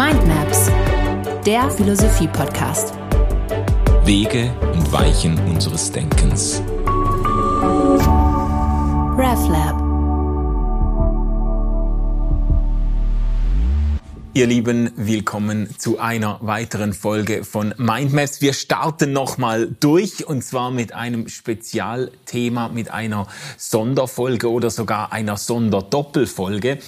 Mindmaps, der Philosophie-Podcast. Wege und Weichen unseres Denkens. RefLab. Ihr Lieben, willkommen zu einer weiteren Folge von Mindmaps. Wir starten nochmal durch und zwar mit einem Spezialthema, mit einer Sonderfolge oder sogar einer Sonderdoppelfolge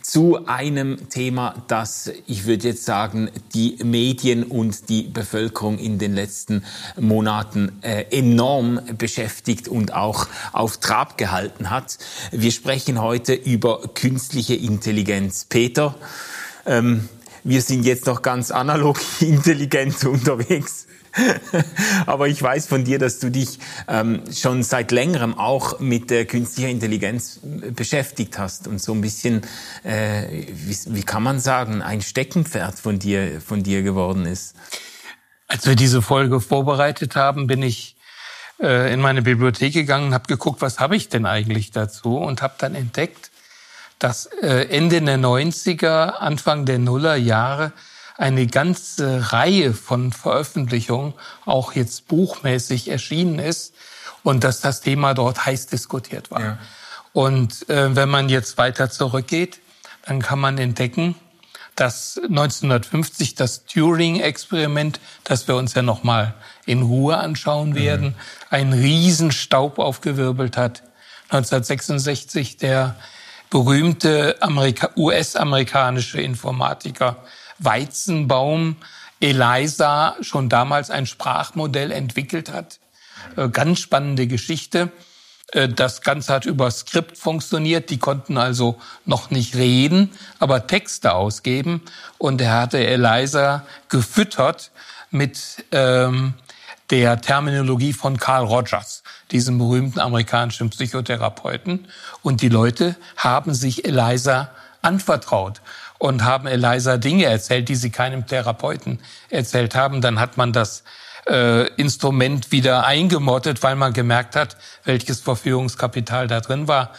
zu einem Thema, das, ich würde jetzt sagen, die Medien und die Bevölkerung in den letzten Monaten äh, enorm beschäftigt und auch auf Trab gehalten hat. Wir sprechen heute über künstliche Intelligenz. Peter, ähm, wir sind jetzt noch ganz analog intelligent unterwegs. Aber ich weiß von dir, dass du dich ähm, schon seit längerem auch mit der künstlichen Intelligenz äh, beschäftigt hast und so ein bisschen, äh, wie, wie kann man sagen, ein Steckenpferd von dir, von dir geworden ist. Als wir diese Folge vorbereitet haben, bin ich äh, in meine Bibliothek gegangen, habe geguckt, was habe ich denn eigentlich dazu und habe dann entdeckt, dass äh, Ende der 90er, Anfang der Nuller Jahre eine ganze Reihe von Veröffentlichungen auch jetzt buchmäßig erschienen ist und dass das Thema dort heiß diskutiert war. Ja. Und äh, wenn man jetzt weiter zurückgeht, dann kann man entdecken, dass 1950 das Turing-Experiment, das wir uns ja noch mal in Ruhe anschauen mhm. werden, mhm. einen Riesenstaub aufgewirbelt hat. 1966 der berühmte US-amerikanische Informatiker Weizenbaum Eliza schon damals ein Sprachmodell entwickelt hat. Äh, ganz spannende Geschichte. Äh, das Ganze hat über Skript funktioniert. Die konnten also noch nicht reden, aber Texte ausgeben. Und er hatte Eliza gefüttert mit ähm, der Terminologie von Carl Rogers, diesem berühmten amerikanischen Psychotherapeuten. Und die Leute haben sich Eliza anvertraut und haben Eliza Dinge erzählt, die sie keinem Therapeuten erzählt haben. Dann hat man das äh, Instrument wieder eingemottet, weil man gemerkt hat, welches Verführungskapital da drin war.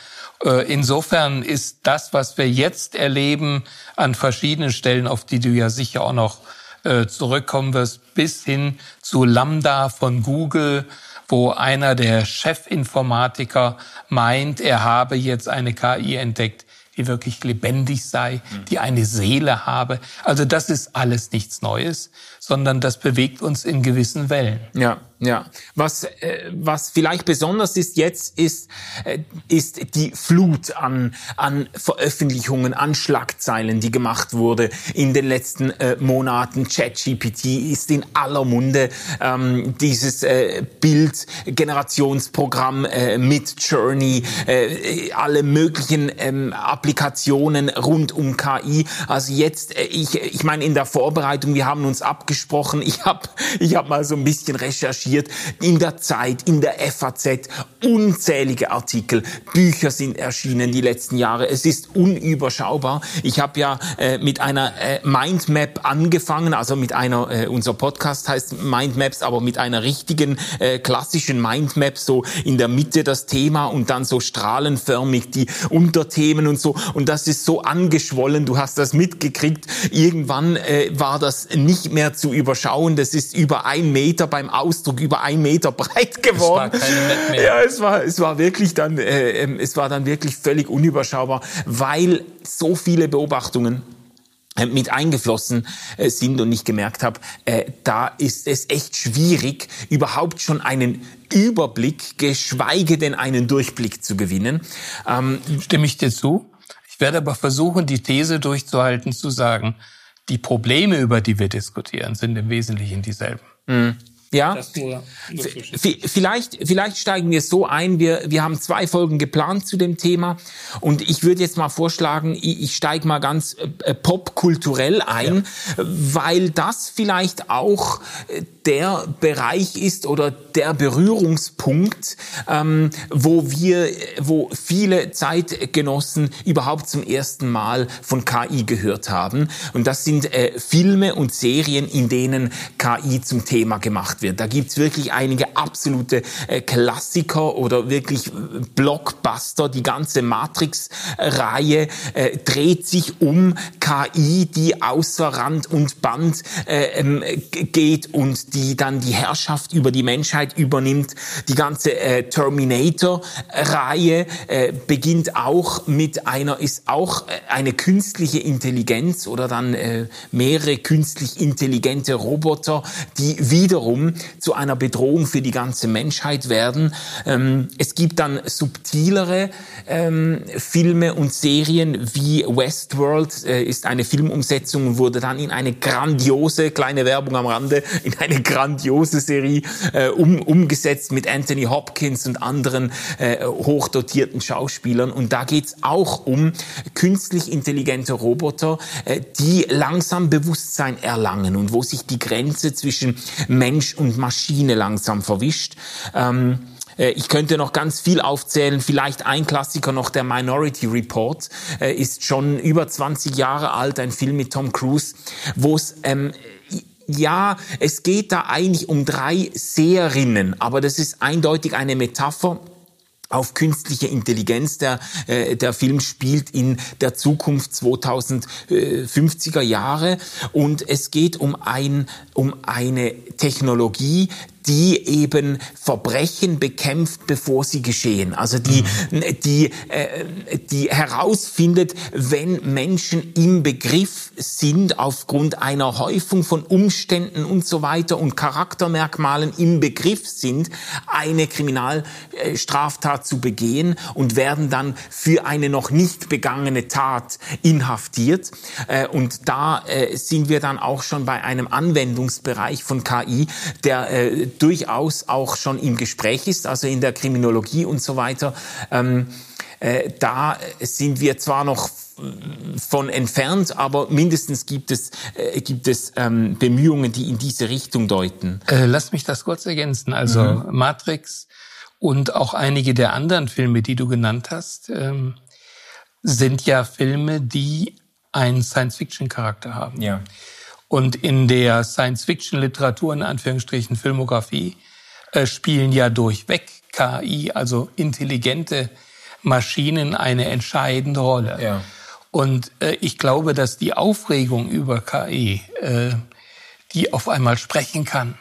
Äh, insofern ist das, was wir jetzt erleben, an verschiedenen Stellen, auf die du ja sicher auch noch äh, zurückkommen wirst, bis hin zu Lambda von Google, wo einer der Chefinformatiker meint, er habe jetzt eine KI entdeckt, die wirklich lebendig sei, die eine Seele habe. Also das ist alles nichts Neues, sondern das bewegt uns in gewissen Wellen. Ja. Ja, was, äh, was vielleicht besonders ist jetzt, ist, äh, ist die Flut an, an Veröffentlichungen, an Schlagzeilen, die gemacht wurde in den letzten äh, Monaten. ChatGPT ist in aller Munde. Ähm, dieses äh, Bildgenerationsprogramm äh, mit Journey, äh, alle möglichen ähm, Applikationen rund um KI. Also jetzt, äh, ich, ich meine, in der Vorbereitung, wir haben uns abgesprochen, ich habe ich hab mal so ein bisschen recherchiert, in der Zeit, in der FAZ, unzählige Artikel, Bücher sind erschienen die letzten Jahre. Es ist unüberschaubar. Ich habe ja äh, mit einer äh, Mindmap angefangen, also mit einer, äh, unser Podcast heißt Mindmaps, aber mit einer richtigen äh, klassischen Mindmap, so in der Mitte das Thema und dann so strahlenförmig die Unterthemen und so. Und das ist so angeschwollen, du hast das mitgekriegt. Irgendwann äh, war das nicht mehr zu überschauen. Das ist über ein Meter beim Ausdruck über ein Meter breit geworden. Es war keine mehr. Ja, es war, es war wirklich dann, äh, ähm, es war dann wirklich völlig unüberschaubar, weil so viele Beobachtungen äh, mit eingeflossen äh, sind und ich gemerkt habe, äh, da ist es echt schwierig, überhaupt schon einen Überblick, geschweige denn einen Durchblick zu gewinnen. Ähm, Stimme ich dir zu? Ich werde aber versuchen, die These durchzuhalten, zu sagen, die Probleme, über die wir diskutieren, sind im Wesentlichen dieselben. Mhm. Ja, vielleicht, vielleicht steigen wir so ein. Wir, wir haben zwei Folgen geplant zu dem Thema und ich würde jetzt mal vorschlagen, ich, ich steige mal ganz äh, popkulturell ein, ja. weil das vielleicht auch äh, der Bereich ist oder der Berührungspunkt, ähm, wo wir, wo viele Zeitgenossen überhaupt zum ersten Mal von KI gehört haben. Und das sind äh, Filme und Serien, in denen KI zum Thema gemacht wird. Da gibt's wirklich einige absolute äh, Klassiker oder wirklich Blockbuster. Die ganze Matrix-Reihe äh, dreht sich um KI, die außer Rand und Band äh, ähm, geht und die dann die Herrschaft über die Menschheit übernimmt. Die ganze äh, Terminator-Reihe äh, beginnt auch mit einer, ist auch äh, eine künstliche Intelligenz oder dann äh, mehrere künstlich intelligente Roboter, die wiederum zu einer Bedrohung für die ganze Menschheit werden. Ähm, es gibt dann subtilere ähm, Filme und Serien wie Westworld äh, ist eine Filmumsetzung und wurde dann in eine grandiose, kleine Werbung am Rande, in eine grandiose Serie äh, um, umgesetzt mit Anthony Hopkins und anderen äh, hochdotierten Schauspielern. Und da geht's auch um künstlich intelligente Roboter, äh, die langsam Bewusstsein erlangen und wo sich die Grenze zwischen Mensch Maschine langsam verwischt. Ähm, äh, ich könnte noch ganz viel aufzählen. Vielleicht ein Klassiker noch, der Minority Report, äh, ist schon über 20 Jahre alt, ein Film mit Tom Cruise, wo es ähm, ja, es geht da eigentlich um drei Seherinnen, aber das ist eindeutig eine Metapher auf künstliche Intelligenz. Der, äh, der Film spielt in der Zukunft 2050er Jahre und es geht um, ein, um eine Technologie, die eben Verbrechen bekämpft, bevor sie geschehen. Also die, die, äh, die herausfindet, wenn Menschen im Begriff sind, aufgrund einer Häufung von Umständen und so weiter und Charaktermerkmalen im Begriff sind, eine Kriminalstraftat zu begehen und werden dann für eine noch nicht begangene Tat inhaftiert. Äh, und da äh, sind wir dann auch schon bei einem Anwendungsbereich von KI, der äh, durchaus auch schon im Gespräch ist, also in der Kriminologie und so weiter. Ähm, äh, da sind wir zwar noch von entfernt, aber mindestens gibt es, äh, gibt es ähm, Bemühungen, die in diese Richtung deuten. Äh, lass mich das kurz ergänzen. Also mhm. Matrix und auch einige der anderen Filme, die du genannt hast, ähm, sind ja Filme, die einen Science-Fiction-Charakter haben. Ja. Und in der Science-Fiction-Literatur, in Anführungsstrichen Filmografie, äh, spielen ja durchweg KI, also intelligente Maschinen, eine entscheidende Rolle. Ja. Und äh, ich glaube, dass die Aufregung über KI, äh, die auf einmal sprechen kann,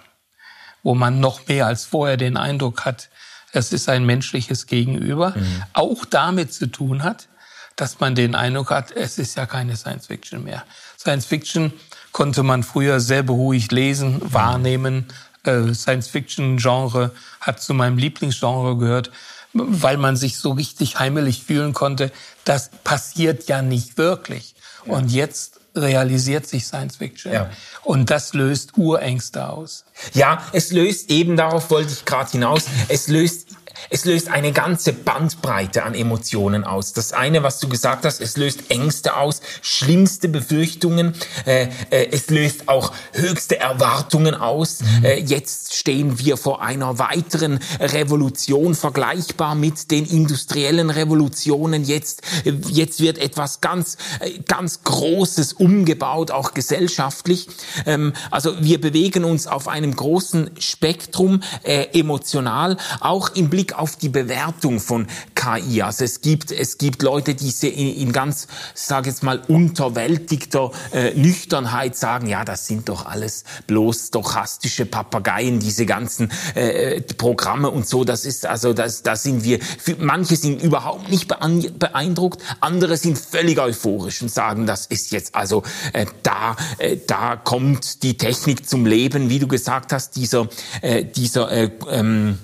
wo man noch mehr als vorher den Eindruck hat, es ist ein menschliches Gegenüber, mhm. auch damit zu tun hat, dass man den Eindruck hat, es ist ja keine Science Fiction mehr. Science Fiction konnte man früher sehr beruhigt lesen, wahrnehmen. Äh, Science-Fiction-Genre hat zu meinem Lieblingsgenre gehört, weil man sich so richtig heimelig fühlen konnte. Das passiert ja nicht wirklich. Ja. Und jetzt realisiert sich Science Fiction. Ja. Und das löst Urängste aus. Ja, es löst eben, darauf wollte ich gerade hinaus, es löst es löst eine ganze Bandbreite an Emotionen aus. Das eine, was du gesagt hast, es löst Ängste aus, schlimmste Befürchtungen, äh, äh, es löst auch höchste Erwartungen aus. Mhm. Äh, jetzt stehen wir vor einer weiteren Revolution, vergleichbar mit den industriellen Revolutionen. Jetzt, jetzt wird etwas ganz, äh, ganz Großes umgebaut, auch gesellschaftlich. Ähm, also wir bewegen uns auf einem großen Spektrum äh, emotional, auch im Blick auf die Bewertung von KI. Also es gibt, es gibt Leute, die in, in ganz, sage jetzt mal, unterwältigter äh, Nüchternheit sagen, ja, das sind doch alles bloß stochastische Papageien, diese ganzen äh, Programme und so. Das ist, also, das, da sind wir, manche sind überhaupt nicht beeindruckt, andere sind völlig euphorisch und sagen, das ist jetzt, also, äh, da, äh, da kommt die Technik zum Leben, wie du gesagt hast, dieser, äh, dieser, äh, ähm,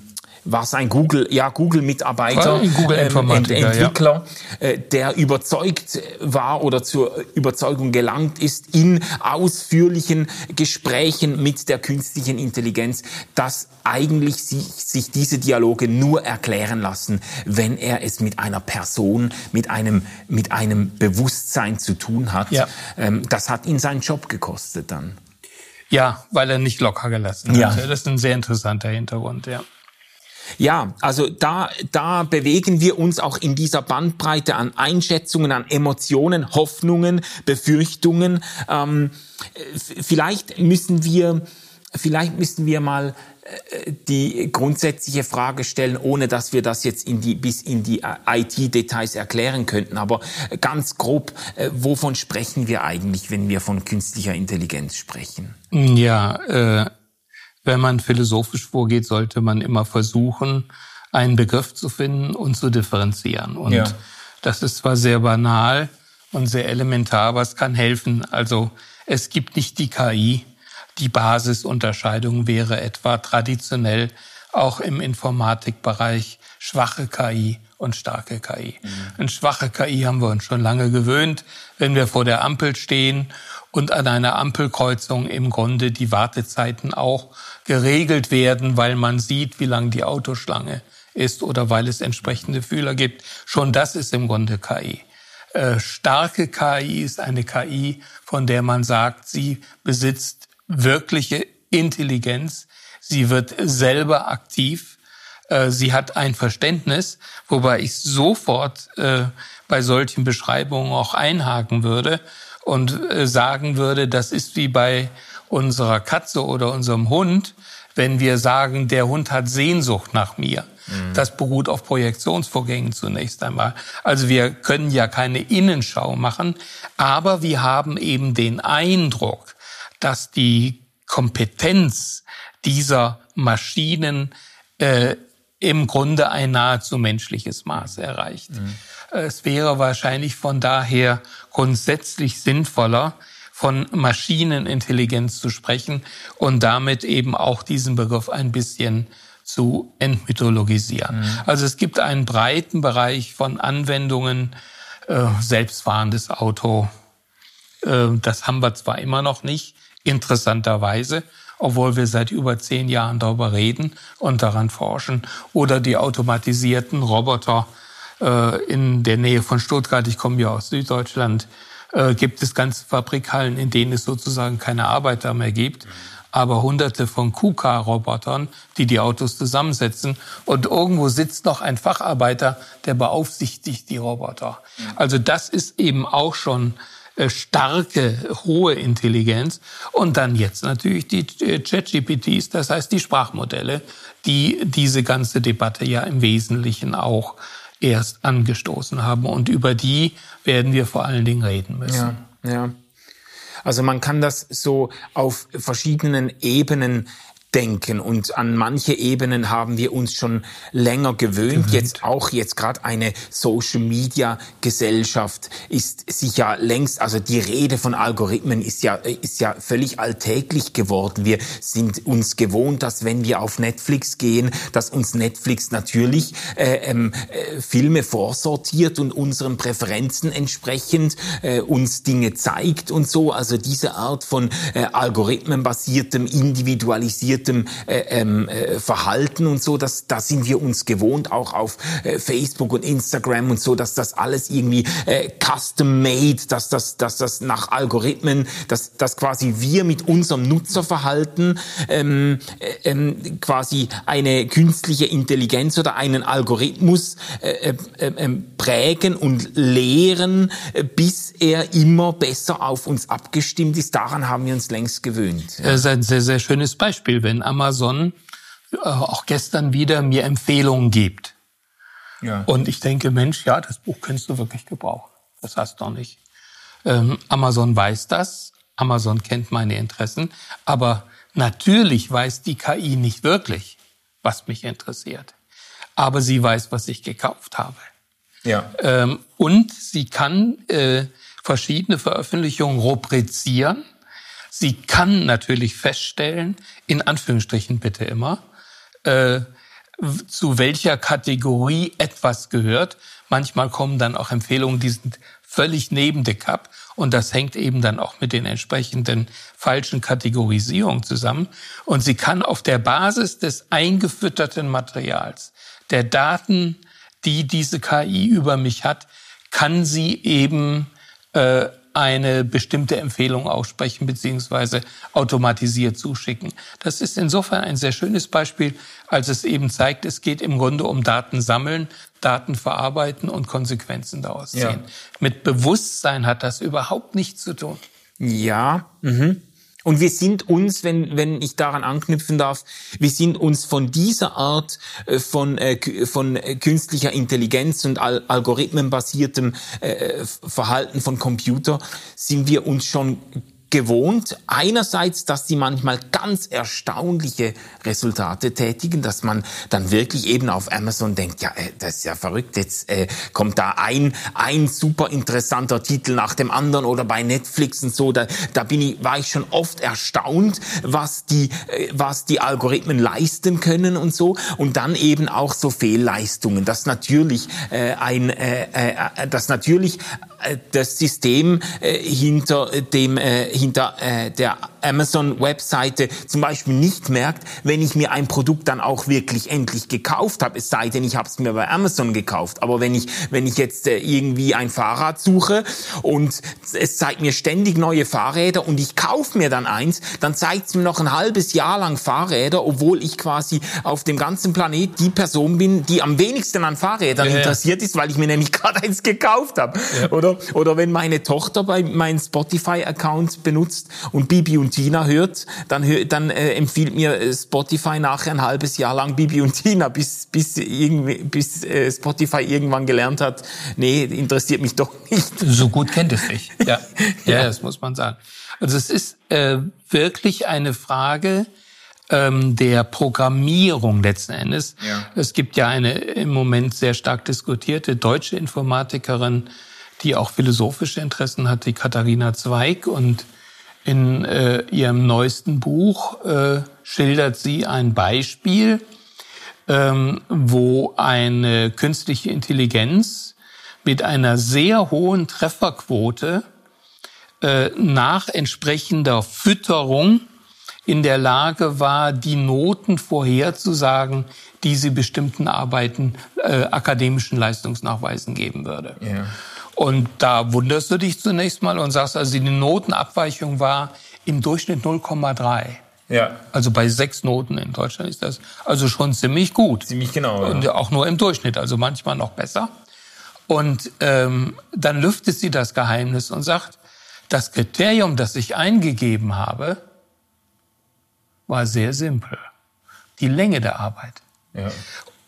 was ein Google, ja, Google-Mitarbeiter, Google ähm, Ent Entwickler, ja. äh, der überzeugt war oder zur Überzeugung gelangt ist in ausführlichen Gesprächen mit der künstlichen Intelligenz, dass eigentlich sich, sich diese Dialoge nur erklären lassen, wenn er es mit einer Person, mit einem, mit einem Bewusstsein zu tun hat. Ja. Ähm, das hat ihn seinen Job gekostet dann. Ja, weil er nicht locker gelassen hat. Ja. Das ist ein sehr interessanter Hintergrund, ja. Ja, also da, da bewegen wir uns auch in dieser Bandbreite an Einschätzungen, an Emotionen, Hoffnungen, Befürchtungen. Ähm, vielleicht müssen wir vielleicht müssten wir mal äh, die grundsätzliche Frage stellen, ohne dass wir das jetzt in die, bis in die IT-Details erklären könnten. Aber ganz grob, äh, wovon sprechen wir eigentlich, wenn wir von künstlicher Intelligenz sprechen? Ja, äh, wenn man philosophisch vorgeht, sollte man immer versuchen, einen Begriff zu finden und zu differenzieren. Und ja. das ist zwar sehr banal und sehr elementar, aber es kann helfen. Also es gibt nicht die KI, die Basisunterscheidung wäre etwa traditionell auch im Informatikbereich schwache KI und starke KI. Mhm. An schwache KI haben wir uns schon lange gewöhnt, wenn wir vor der Ampel stehen und an einer Ampelkreuzung im Grunde die Wartezeiten auch geregelt werden, weil man sieht, wie lang die Autoschlange ist oder weil es entsprechende Fühler gibt. Schon das ist im Grunde KI. Äh, starke KI ist eine KI, von der man sagt, sie besitzt wirkliche Intelligenz. Sie wird selber aktiv. Äh, sie hat ein Verständnis, wobei ich sofort äh, bei solchen Beschreibungen auch einhaken würde und äh, sagen würde, das ist wie bei unserer Katze oder unserem Hund, wenn wir sagen, der Hund hat Sehnsucht nach mir. Mhm. Das beruht auf Projektionsvorgängen zunächst einmal. Also wir können ja keine Innenschau machen, aber wir haben eben den Eindruck, dass die Kompetenz dieser Maschinen äh, im Grunde ein nahezu menschliches Maß erreicht. Mhm. Es wäre wahrscheinlich von daher grundsätzlich sinnvoller, von Maschinenintelligenz zu sprechen und damit eben auch diesen Begriff ein bisschen zu entmythologisieren. Mhm. Also es gibt einen breiten Bereich von Anwendungen, äh, selbstfahrendes Auto, äh, das haben wir zwar immer noch nicht, interessanterweise, obwohl wir seit über zehn Jahren darüber reden und daran forschen. Oder die automatisierten Roboter äh, in der Nähe von Stuttgart, ich komme ja aus Süddeutschland, äh, gibt es ganze Fabrikhallen, in denen es sozusagen keine Arbeiter mehr gibt, aber hunderte von KUKA-Robotern, die die Autos zusammensetzen. Und irgendwo sitzt noch ein Facharbeiter, der beaufsichtigt die Roboter. Also das ist eben auch schon äh, starke, hohe Intelligenz. Und dann jetzt natürlich die äh, ChatGPTs, das heißt die Sprachmodelle, die diese ganze Debatte ja im Wesentlichen auch erst angestoßen haben. Und über die werden wir vor allen Dingen reden müssen. Ja, ja. Also man kann das so auf verschiedenen Ebenen denken. Und an manche Ebenen haben wir uns schon länger gewöhnt. gewöhnt. Jetzt auch jetzt gerade eine Social Media Gesellschaft ist sich ja längst, also die Rede von Algorithmen ist ja, ist ja völlig alltäglich geworden. Wir sind uns gewohnt, dass wenn wir auf Netflix gehen, dass uns Netflix natürlich äh, ähm, äh, Filme vorsortiert und unseren Präferenzen entsprechend äh, uns Dinge zeigt und so. Also diese Art von äh, algorithmenbasiertem, individualisiertem basiertem äh, ähm, äh, Verhalten und so, dass da sind wir uns gewohnt, auch auf äh, Facebook und Instagram und so, dass das alles irgendwie äh, custom made, dass das, dass das nach Algorithmen, dass, dass quasi wir mit unserem Nutzerverhalten ähm, äh, ähm, quasi eine künstliche Intelligenz oder einen Algorithmus äh, äh, äh, prägen und lehren, äh, bis er immer besser auf uns abgestimmt ist. Daran haben wir uns längst gewöhnt. Das ist ein sehr, sehr schönes Beispiel wenn Amazon äh, auch gestern wieder mir Empfehlungen gibt. Ja. Und ich denke, Mensch, ja, das Buch könntest du wirklich gebrauchen. Das hast du doch nicht. Ähm, Amazon weiß das. Amazon kennt meine Interessen. Aber natürlich weiß die KI nicht wirklich, was mich interessiert. Aber sie weiß, was ich gekauft habe. Ja. Ähm, und sie kann äh, verschiedene Veröffentlichungen rubrizieren Sie kann natürlich feststellen, in Anführungsstrichen bitte immer, äh, zu welcher Kategorie etwas gehört. Manchmal kommen dann auch Empfehlungen, die sind völlig neben der Cup und das hängt eben dann auch mit den entsprechenden falschen Kategorisierungen zusammen. Und sie kann auf der Basis des eingefütterten Materials, der Daten, die diese KI über mich hat, kann sie eben äh, eine bestimmte Empfehlung aussprechen beziehungsweise automatisiert zuschicken. Das ist insofern ein sehr schönes Beispiel, als es eben zeigt, es geht im Grunde um Daten sammeln, Daten verarbeiten und Konsequenzen daraus ziehen. Ja. Mit Bewusstsein hat das überhaupt nichts zu tun. Ja, mhm. Und wir sind uns, wenn, wenn ich daran anknüpfen darf, wir sind uns von dieser Art äh, von, äh, von künstlicher Intelligenz und algorithmenbasiertem äh, Verhalten von Computer, sind wir uns schon gewohnt. Einerseits, dass sie manchmal ganz erstaunliche Resultate tätigen, dass man dann wirklich eben auf Amazon denkt, ja, äh, das ist ja verrückt, jetzt äh, kommt da ein, ein super interessanter Titel nach dem anderen oder bei Netflix und so, da, da bin ich, war ich schon oft erstaunt, was die, äh, was die Algorithmen leisten können und so. Und dann eben auch so Fehlleistungen, dass natürlich äh, ein, äh, äh, dass natürlich äh, das System äh, hinter dem äh, hinter äh, der Amazon-Webseite zum Beispiel nicht merkt, wenn ich mir ein Produkt dann auch wirklich endlich gekauft habe. Es sei denn, ich habe es mir bei Amazon gekauft. Aber wenn ich wenn ich jetzt äh, irgendwie ein Fahrrad suche und es zeigt mir ständig neue Fahrräder und ich kaufe mir dann eins, dann zeigt es mir noch ein halbes Jahr lang Fahrräder, obwohl ich quasi auf dem ganzen Planet die Person bin, die am wenigsten an Fahrrädern ja, interessiert ja. ist, weil ich mir nämlich gerade eins gekauft habe. Ja. Oder oder wenn meine Tochter bei meinem Spotify-Account benutzt und Bibi und Tina hört, dann, dann äh, empfiehlt mir äh, Spotify nachher ein halbes Jahr lang Bibi und Tina, bis, bis, irgendwie, bis äh, Spotify irgendwann gelernt hat, nee, interessiert mich doch nicht. So gut kennt es sich. Ja, ja, ja das muss man sagen. Also es ist äh, wirklich eine Frage, ähm, der Programmierung letzten Endes. Ja. Es gibt ja eine im Moment sehr stark diskutierte deutsche Informatikerin, die auch philosophische Interessen hat, die Katharina Zweig. Und in äh, ihrem neuesten Buch äh, schildert sie ein Beispiel, ähm, wo eine künstliche Intelligenz mit einer sehr hohen Trefferquote äh, nach entsprechender Fütterung in der Lage war, die Noten vorherzusagen, die sie bestimmten Arbeiten äh, akademischen Leistungsnachweisen geben würde. Ja. Und da wunderst du dich zunächst mal und sagst, also die Notenabweichung war im Durchschnitt 0,3. Ja. Also bei sechs Noten in Deutschland ist das also schon ziemlich gut. Ziemlich genau. Ja. Und auch nur im Durchschnitt, also manchmal noch besser. Und ähm, dann lüftet sie das Geheimnis und sagt, das Kriterium, das ich eingegeben habe, war sehr simpel. Die Länge der Arbeit. Ja.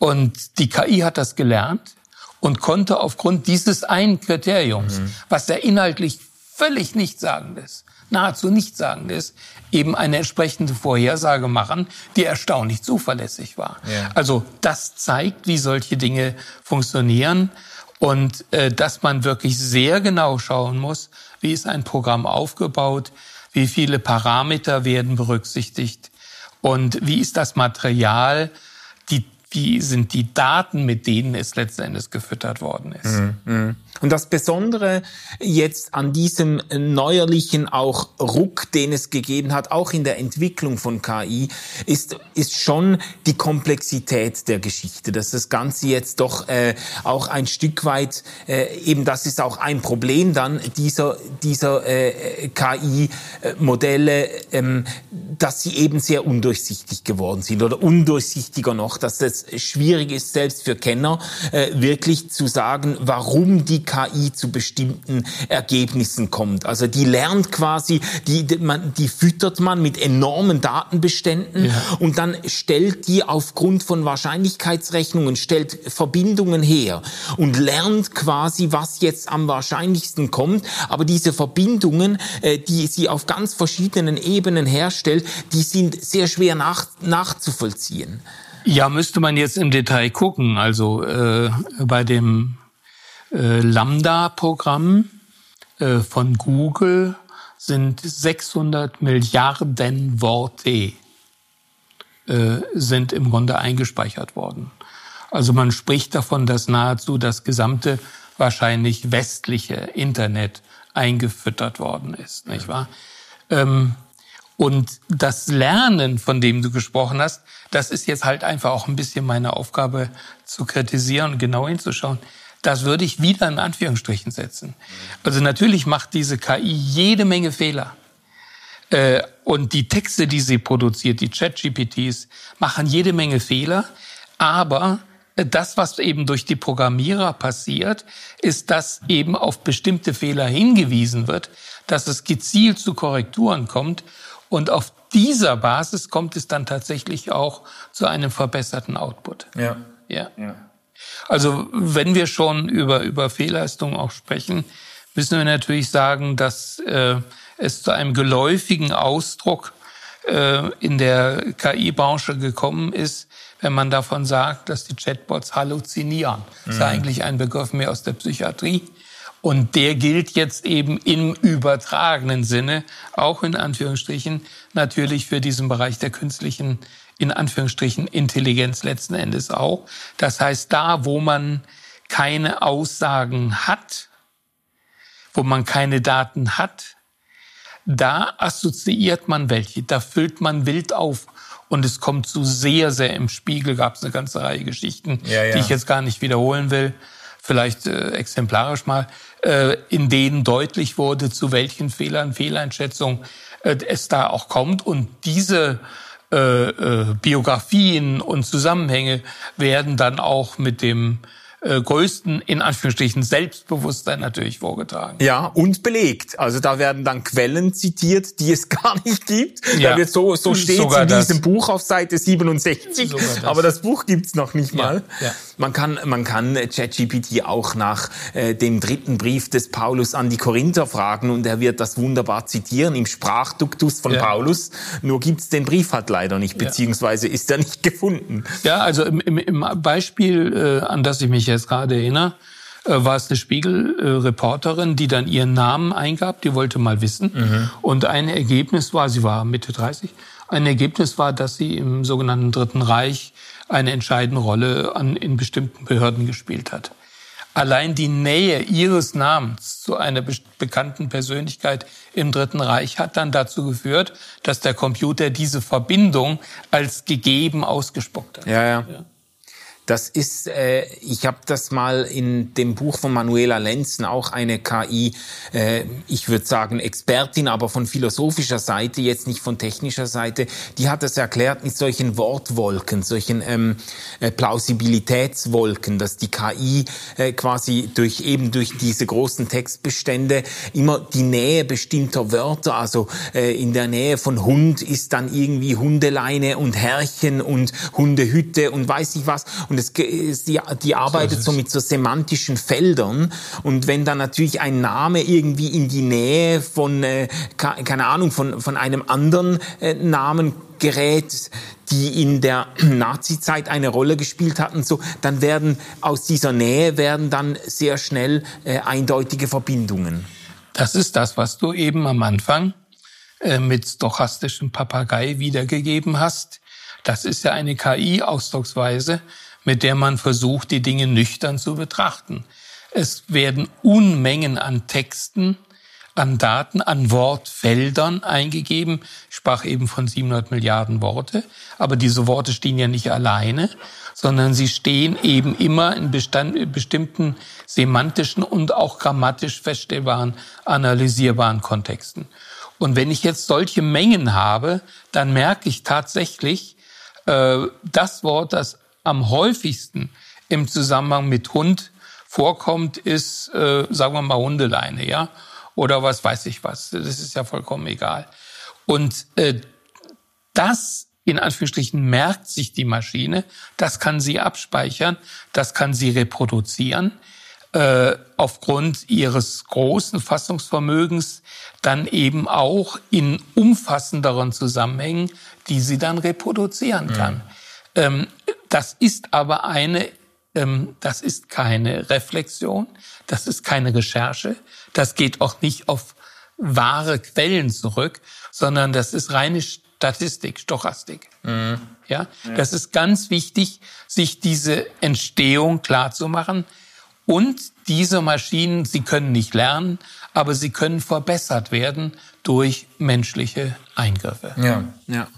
Und die KI hat das gelernt und konnte aufgrund dieses einen Kriteriums, mhm. was der inhaltlich völlig nichtssagend ist, nahezu nichtssagend ist, eben eine entsprechende Vorhersage machen, die erstaunlich zuverlässig war. Ja. Also das zeigt, wie solche Dinge funktionieren und äh, dass man wirklich sehr genau schauen muss, wie ist ein Programm aufgebaut, wie viele Parameter werden berücksichtigt und wie ist das Material, wie sind die Daten, mit denen es letztendlich gefüttert worden ist. Mhm, mhm. Und das Besondere jetzt an diesem neuerlichen auch Ruck, den es gegeben hat, auch in der Entwicklung von KI, ist, ist schon die Komplexität der Geschichte, dass das Ganze jetzt doch äh, auch ein Stück weit, äh, eben das ist auch ein Problem dann dieser, dieser äh, KI-Modelle, ähm, dass sie eben sehr undurchsichtig geworden sind oder undurchsichtiger noch, dass es schwierig ist, selbst für Kenner, äh, wirklich zu sagen, warum die KI zu bestimmten Ergebnissen kommt. Also die lernt quasi, die, die, man, die füttert man mit enormen Datenbeständen ja. und dann stellt die aufgrund von Wahrscheinlichkeitsrechnungen, stellt Verbindungen her und lernt quasi, was jetzt am wahrscheinlichsten kommt. Aber diese Verbindungen, äh, die sie auf ganz verschiedenen Ebenen herstellt, die sind sehr schwer nach, nachzuvollziehen. Ja, müsste man jetzt im Detail gucken. Also äh, bei dem äh, Lambda-Programm äh, von Google sind 600 Milliarden Worte äh, sind im Grunde eingespeichert worden. Also man spricht davon, dass nahezu das gesamte wahrscheinlich westliche Internet eingefüttert worden ist, nicht wahr? Ähm, und das Lernen, von dem du gesprochen hast, das ist jetzt halt einfach auch ein bisschen meine Aufgabe zu kritisieren und genau hinzuschauen. Das würde ich wieder in Anführungsstrichen setzen. Also natürlich macht diese KI jede Menge Fehler. Äh, und die Texte, die sie produziert, die Chat-GPTs, machen jede Menge Fehler. Aber das, was eben durch die Programmierer passiert, ist, dass eben auf bestimmte Fehler hingewiesen wird, dass es gezielt zu Korrekturen kommt Und auf dieser Basis kommt es dann tatsächlich auch zu einem verbesserten Output. Ja. Ja. ja. Also wenn wir schon über, über Fehlleistungen auch sprechen, müssen wir natürlich sagen, dass äh, es zu einem geläufigen Ausdruck äh, in der KI-Branche gekommen ist, wenn man davon sagt, dass die Chatbots halluzinieren. Das ist mhm. eigentlich ein Begriff mehr aus der Psychiatrie. Und der gilt jetzt eben im übertragenen Sinne, auch in Anführungsstrichen, natürlich für diesen Bereich der künstlichen, in Anführungsstrichen, Intelligenz letzten Endes auch. Das heißt, da, wo man keine Aussagen hat, wo man keine Daten hat, da assoziiert man welche, da füllt man wild auf. Und es kommt so sehr, sehr im Spiegel, gab es eine ganze Reihe Geschichten, ja, ja. die ich jetzt gar nicht wiederholen will, vielleicht äh, exemplarisch mal, in denen deutlich wurde, zu welchen Fehlern, Fehleinschätzungen äh, es da auch kommt. Und diese äh, äh, Biografien und Zusammenhänge werden dann auch mit dem äh, größten, in Anführungsstrichen, Selbstbewusstsein natürlich vorgetragen. Ja, und belegt. Also da werden dann Quellen zitiert, die es gar nicht gibt. Ja. Da wird so, so steht in diesem das. Buch auf Seite 67, das. aber das Buch gibt's noch nicht mal. Ja. Ja. Man kann, man kann ChatGPT auch nach äh, dem dritten Brief des Paulus an die Korinther fragen und er wird das wunderbar zitieren im Sprachduktus von Paulus. Nur gibt's den Brief halt leider nicht, beziehungsweise ist er nicht gefunden. Ja, also im, im, im Beispiel, äh, an das ich mich jetzt gerade erinnere, äh, war es eine Spiegel-Reporterin, die dann ihren Namen eingab, die wollte mal wissen. Mhm. Und ein Ergebnis war, sie war Mitte 30, ein Ergebnis war, dass sie im sogenannten Dritten Reich eine entscheidende Rolle an, in bestimmten Behörden gespielt hat. Allein die Nähe ihres Namens zu einer be bekannten Persönlichkeit im Dritten Reich hat dann dazu geführt, dass der Computer diese Verbindung als gegeben ausgespuckt hat. Ja, ja. ja. Das ist, äh, ich habe das mal in dem Buch von Manuela Lenzen, auch eine KI, äh, ich würde sagen Expertin, aber von philosophischer Seite, jetzt nicht von technischer Seite, die hat das erklärt mit solchen Wortwolken, solchen ähm, äh, Plausibilitätswolken, dass die KI äh, quasi durch eben durch diese großen Textbestände immer die Nähe bestimmter Wörter, also äh, in der Nähe von Hund ist dann irgendwie Hundeleine und Herrchen und Hundehütte und weiß ich was. Und es, die, die arbeitet so, mit so semantischen Feldern. Und wenn dann natürlich ein Name irgendwie in die Nähe von, äh, keine Ahnung, von, von einem anderen äh, Namen gerät, die in der Nazi-Zeit eine Rolle gespielt hatten, so, dann werden aus dieser Nähe werden dann sehr schnell äh, eindeutige Verbindungen. Das ist das, was du eben am Anfang äh, mit stochastischem Papagei wiedergegeben hast. Das ist ja eine KI-Ausdrucksweise, mit der man versucht, die Dinge nüchtern zu betrachten. Es werden Unmengen an Texten, an Daten, an Wortfeldern eingegeben. Ich sprach eben von 700 Milliarden Worte. Aber diese Worte stehen ja nicht alleine, sondern sie stehen eben immer in Bestand, bestimmten semantischen und auch grammatisch feststellbaren, analysierbaren Kontexten. Und wenn ich jetzt solche Mengen habe, dann merke ich tatsächlich, äh, das Wort, das am häufigsten im Zusammenhang mit Hund vorkommt, ist, äh, sagen wir mal, Hundeleine, ja, oder was weiß ich was. Das ist ja vollkommen egal. Und äh, das in Anführungsstrichen merkt sich die Maschine, das kann sie abspeichern, das kann sie reproduzieren. Äh, aufgrund ihres großen Fassungsvermögens dann eben auch in umfassenderen Zusammenhängen, die sie dann reproduzieren kann. Mhm. Ähm, das ist aber eine, ähm, das ist keine Reflexion, das ist keine Recherche, das geht auch nicht auf wahre Quellen zurück, sondern das ist reine Statistik, Stochastik. Mhm. Ja, das ist ganz wichtig, sich diese Entstehung klar zu machen. Und diese Maschinen, sie können nicht lernen, aber sie können verbessert werden durch menschliche Eingriffe. Ja, ja.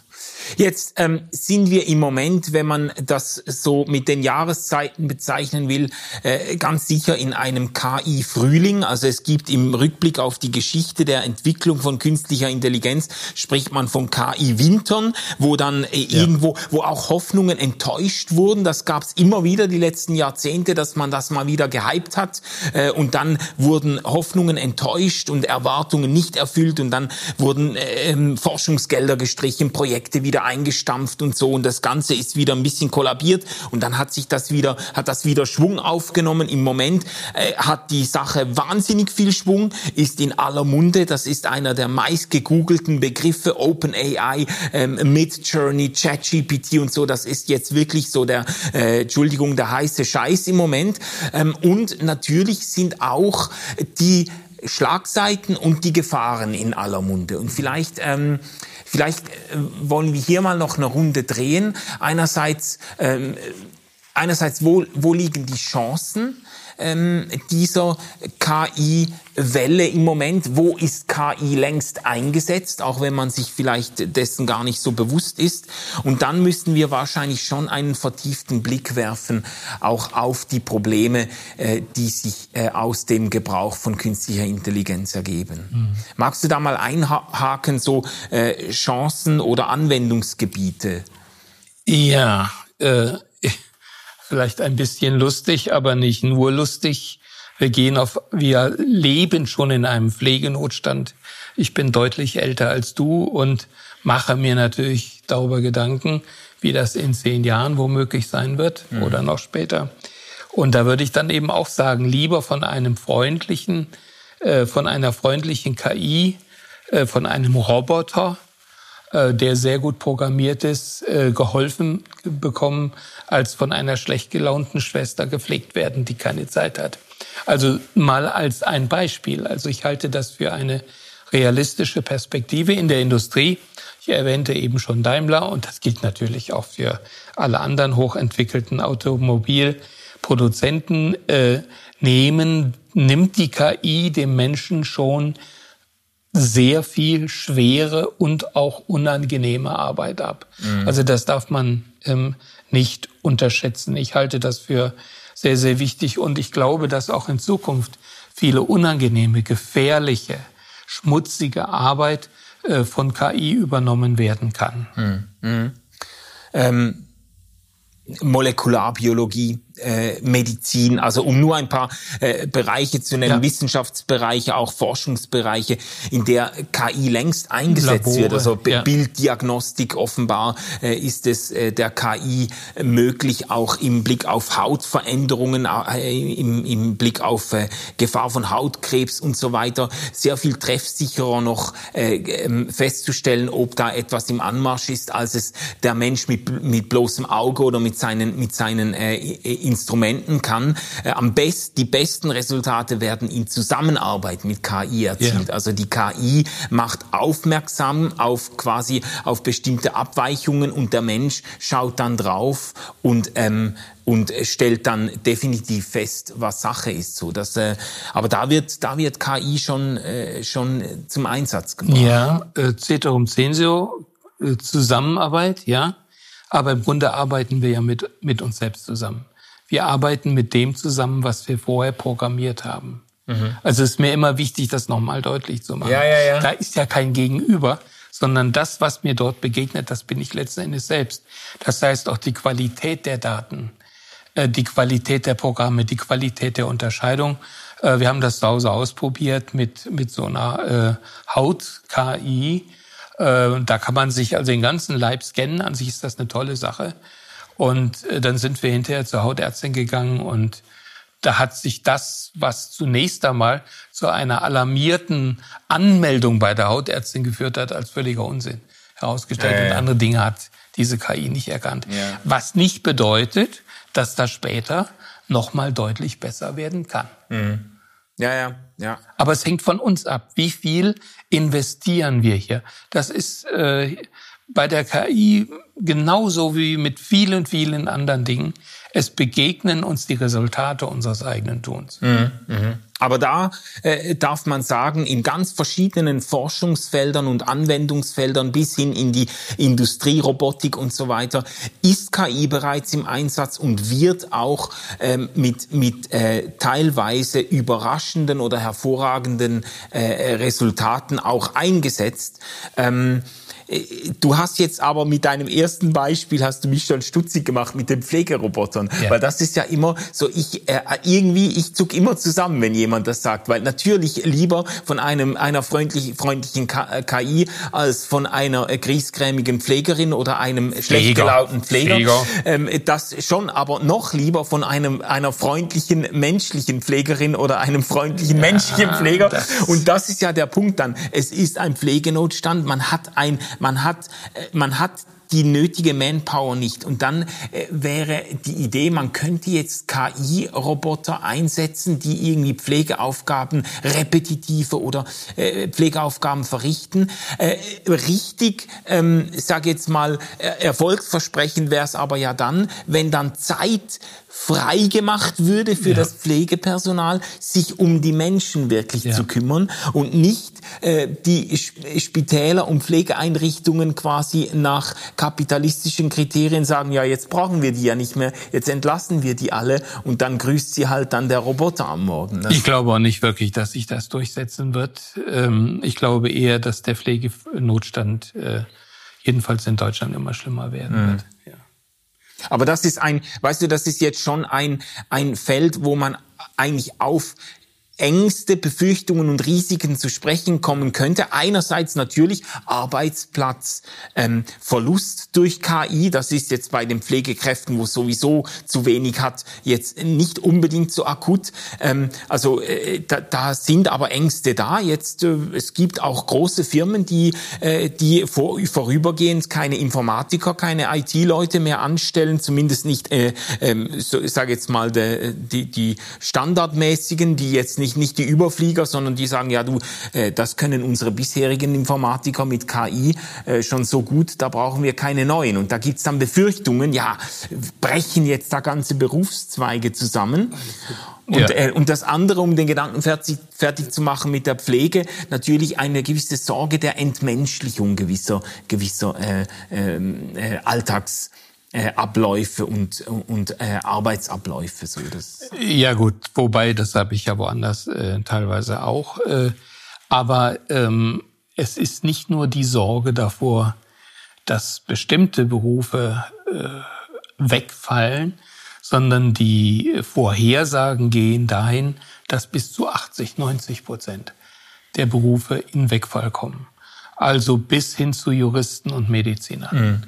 Jetzt ähm, sind wir im Moment, wenn man das so mit den Jahreszeiten bezeichnen will, äh, ganz sicher in einem KI-Frühling. Also es gibt im Rückblick auf die Geschichte der Entwicklung von künstlicher Intelligenz, spricht man von KI-Wintern, wo dann äh, ja. irgendwo, wo auch Hoffnungen enttäuscht wurden. Das gab es immer wieder die letzten Jahrzehnte, dass man das mal wieder gehypt hat. Äh, und dann wurden Hoffnungen enttäuscht und Erwartungen nicht erfüllt und dann wurden äh, Forschungsgelder gestrichen, Projekte wieder eingestampft und so und das Ganze ist wieder ein bisschen kollabiert und dann hat sich das wieder, hat das wieder Schwung aufgenommen. Im Moment äh, hat die Sache wahnsinnig viel Schwung, ist in aller Munde. Das ist einer der meist gegoogelten Begriffe, OpenAI, ähm, Midjourney, ChatGPT und so. Das ist jetzt wirklich so der, äh, Entschuldigung, der heiße Scheiß im Moment. Ähm, und natürlich sind auch die Schlagseiten und die Gefahren in aller Munde. Und vielleicht ähm, Vielleicht äh, wollen wir hier mal noch eine Runde drehen. Einerseits, ähm, einerseits wo, wo liegen die Chancen ähm, dieser KI-Welle im Moment? Wo ist KI längst eingesetzt, auch wenn man sich vielleicht dessen gar nicht so bewusst ist? Und dann müssen wir wahrscheinlich schon einen vertieften Blick werfen, auch auf die Probleme, äh, die sich äh, aus dem Gebrauch von künstlicher Intelligenz ergeben. Mhm. Magst du da mal einhaken, so äh, Chancen oder Anwendungsgebiete? Ja, äh, vielleicht ein bisschen lustig, aber nicht nur lustig. Wir gehen auf, wir leben schon in einem Pflegenotstand. Ich bin deutlich älter als du und mache mir natürlich darüber Gedanken, wie das in zehn Jahren womöglich sein wird mhm. oder noch später. Und da würde ich dann eben auch sagen, lieber von einem freundlichen, äh, von einer freundlichen KI, äh, von einem Roboter, der sehr gut programmiert ist, äh, geholfen bekommen, als von einer schlecht gelaunten Schwester gepflegt werden, die keine Zeit hat. Also mal als ein Beispiel. Also ich halte das für eine realistische Perspektive in der Industrie. Ich erwähnte eben schon Daimler und das gilt natürlich auch für alle anderen hochentwickelten Automobilproduzenten. Äh, nehmen, nimmt die KI dem Menschen schon sehr viel schwere und auch unangenehme Arbeit ab. Mhm. Also das darf man ähm, nicht unterschätzen. Ich halte das für sehr, sehr wichtig und ich glaube, dass auch in Zukunft viele unangenehme, gefährliche, schmutzige Arbeit äh, von KI übernommen werden kann. Mhm. Mhm. Ähm, Molekularbiologie, äh, Medizin, also um nur ein paar äh, Bereiche zu nennen, ja. Wissenschaftsbereiche, auch Forschungsbereiche, in der KI längst eingesetzt Labore, wird. Also ja. Bilddiagnostik offenbar äh, ist es äh, der KI möglich, auch im Blick auf Hautveränderungen, äh, im, im Blick auf äh, Gefahr von Hautkrebs und so weiter, sehr viel treffsicherer noch äh, ähm, festzustellen, ob da etwas im Anmarsch ist, als es der Mensch mit, mit bloßem Auge oder mit seinen, mit seinen äh, Instrumenten kann. Äh, am besten, die besten Resultate werden in Zusammenarbeit mit KI erzielt. Yeah. Also die KI macht aufmerksam auf quasi auf bestimmte Abweichungen und der Mensch schaut dann drauf und ähm, und stellt dann definitiv fest, was Sache ist. So, dass, äh, aber da wird, da wird KI schon, äh, schon zum Einsatz gebracht. Ja, äh, Ceterum Censio, äh, Zusammenarbeit, ja. Aber im Grunde arbeiten wir ja mit, mit uns selbst zusammen wir arbeiten mit dem zusammen, was wir vorher programmiert haben. Mhm. Also ist mir immer wichtig, das nochmal deutlich zu machen. Ja, ja, ja. Da ist ja kein Gegenüber, sondern das, was mir dort begegnet, das bin ich letzten Endes selbst. Das heißt auch die Qualität der Daten, äh, die Qualität der Programme, die Qualität der Unterscheidung. Äh, wir haben das zu Hause ausprobiert mit, mit so einer äh, Haut-KI. Da kann man sich also den ganzen Leib scannen. An sich ist das eine tolle Sache. Und äh, dann sind wir hinterher zur Hautärztin gegangen und da hat sich das, was zunächst einmal zu einer alarmierten Anmeldung bei der Hautärztin geführt hat, als völliger Unsinn herausgestellt. Ja, ja. Und andere Dinge hat diese KI nicht erkannt. Ja. Was nicht bedeutet, dass das später nochmal deutlich besser werden kann. Mhm. Ja, ja, ja. Aber es hängt von uns ab. Wie viel investieren wir hier? Das ist äh, bei der KI genauso wie mit vielen, vielen anderen Dingen. Es begegnen uns die Resultate unseres eigenen Tuns. Mhm. Mhm. Aber da äh, darf man sagen, in ganz verschiedenen Forschungsfeldern und Anwendungsfeldern bis hin in die Industrierobotik und so weiter ist KI bereits im Einsatz und wird auch ähm, mit, mit äh, teilweise überraschenden oder hervorragenden äh, Resultaten auch eingesetzt. Ähm, Du hast jetzt aber mit deinem ersten Beispiel hast du mich schon stutzig gemacht mit den Pflegerobotern, ja. weil das ist ja immer so ich äh, irgendwie ich zuck immer zusammen, wenn jemand das sagt, weil natürlich lieber von einem einer freundlich, freundlichen KI äh, als von einer äh, griesgrämigen Pflegerin oder einem Pfleger. schlecht gelauten Pfleger. Pfleger. Ähm, das schon, aber noch lieber von einem einer freundlichen menschlichen Pflegerin oder einem freundlichen ja, menschlichen Pfleger. Das Und das ist ja der Punkt dann. Es ist ein Pflegenotstand. Man hat ein man hat, äh, man hat die nötige Manpower nicht. Und dann äh, wäre die Idee, man könnte jetzt KI-Roboter einsetzen, die irgendwie Pflegeaufgaben repetitive oder äh, Pflegeaufgaben verrichten. Äh, richtig, ähm, sage jetzt mal, äh, erfolgsversprechend wäre es aber ja dann, wenn dann Zeit frei gemacht würde für ja. das Pflegepersonal, sich um die Menschen wirklich ja. zu kümmern und nicht äh, die Spitäler und Pflegeeinrichtungen quasi nach kapitalistischen Kriterien sagen, ja, jetzt brauchen wir die ja nicht mehr, jetzt entlassen wir die alle und dann grüßt sie halt dann der Roboter am Morgen. Das ich glaube auch nicht wirklich, dass sich das durchsetzen wird. Ähm, ich glaube eher, dass der Pflegenotstand äh, jedenfalls in Deutschland immer schlimmer werden mhm. wird. Ja. Aber das ist ein, weißt du, das ist jetzt schon ein, ein Feld, wo man eigentlich auf Ängste, Befürchtungen und Risiken zu sprechen kommen könnte. Einerseits natürlich Arbeitsplatzverlust ähm, durch KI. Das ist jetzt bei den Pflegekräften, wo sowieso zu wenig hat, jetzt nicht unbedingt so akut. Ähm, also äh, da, da sind aber Ängste da. Jetzt äh, es gibt auch große Firmen, die äh, die vor, vorübergehend keine Informatiker, keine IT-Leute mehr anstellen, zumindest nicht, äh, äh, so, ich sage jetzt mal de, die die standardmäßigen, die jetzt nicht nicht, nicht die Überflieger, sondern die sagen, ja du, äh, das können unsere bisherigen Informatiker mit KI äh, schon so gut, da brauchen wir keine neuen. Und da gibt's dann Befürchtungen, ja, brechen jetzt da ganze Berufszweige zusammen. Und, ja. äh, und das andere, um den Gedanken fertig, fertig zu machen mit der Pflege, natürlich eine gewisse Sorge der Entmenschlichung gewisser, gewisser äh, ähm, äh, Alltags äh, Abläufe und, und äh, Arbeitsabläufe. So das. Ja gut, wobei, das habe ich ja woanders äh, teilweise auch. Äh, aber ähm, es ist nicht nur die Sorge davor, dass bestimmte Berufe äh, wegfallen, sondern die Vorhersagen gehen dahin, dass bis zu 80, 90 Prozent der Berufe in Wegfall kommen. Also bis hin zu Juristen und Medizinern. Mhm.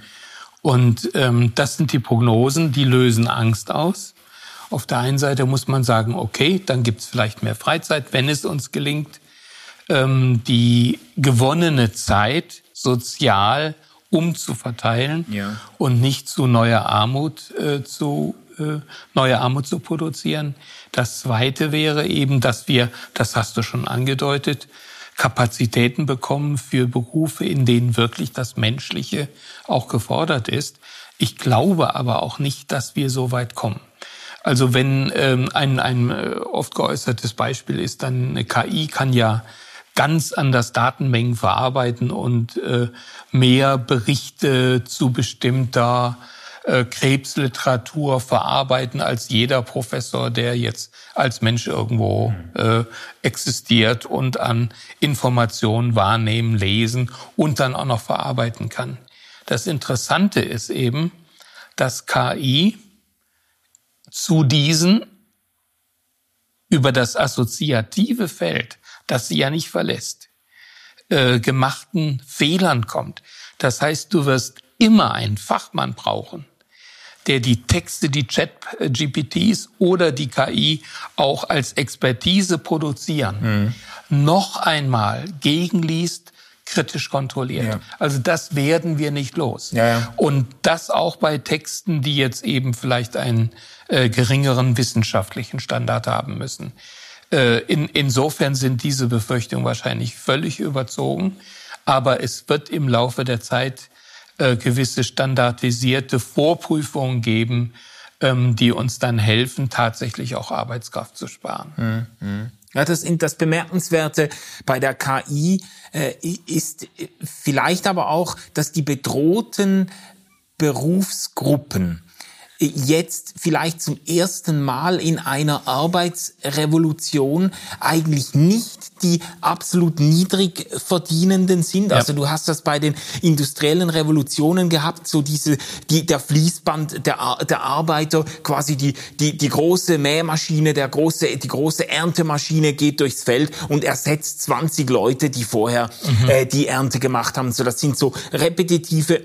Und ähm, das sind die Prognosen, die lösen Angst aus. Auf der einen Seite muss man sagen, okay, dann gibt's vielleicht mehr Freizeit, wenn es uns gelingt, ähm, die gewonnene Zeit sozial umzuverteilen ja. und nicht zu neuer Armut äh, zu äh, neue Armut zu produzieren. Das Zweite wäre eben, dass wir, das hast du schon angedeutet, Kapazitäten bekommen für Berufe, in denen wirklich das Menschliche auch gefordert ist. Ich glaube aber auch nicht, dass wir so weit kommen. Also wenn ähm, ein, ein äh, oft geäußertes Beispiel ist, dann eine KI kann ja ganz anders Datenmengen verarbeiten und äh, mehr Berichte zu bestimmter äh, Krebsliteratur verarbeiten als jeder Professor, der jetzt als Mensch irgendwo äh, existiert und an Informationen wahrnehmen, lesen und dann auch noch verarbeiten kann. Das Interessante ist eben, dass KI zu diesen über das assoziative Feld, das sie ja nicht verlässt, äh, gemachten Fehlern kommt. Das heißt, du wirst immer einen Fachmann brauchen, der die Texte, die Chat-GPTs oder die KI auch als Expertise produzieren, mhm. noch einmal gegenliest, kritisch kontrolliert. Ja. Also das werden wir nicht los. Ja, ja. Und das auch bei Texten, die jetzt eben vielleicht einen äh, geringeren wissenschaftlichen Standard haben müssen. Äh, in, insofern sind diese Befürchtungen wahrscheinlich völlig überzogen. Aber es wird im Laufe der Zeit äh, gewisse standardisierte Vorprüfungen geben, ähm, die uns dann helfen, tatsächlich auch Arbeitskraft zu sparen. Mhm. Ja, das, das Bemerkenswerte bei der KI äh, ist vielleicht aber auch, dass die bedrohten Berufsgruppen jetzt vielleicht zum ersten Mal in einer Arbeitsrevolution eigentlich nicht die absolut niedrig verdienenden sind. Ja. Also du hast das bei den industriellen Revolutionen gehabt, so diese, die, der Fließband der, der Arbeiter, quasi die, die, die große Mähmaschine, der große, die große Erntemaschine geht durchs Feld und ersetzt 20 Leute, die vorher mhm. äh, die Ernte gemacht haben. So, das sind so repetitive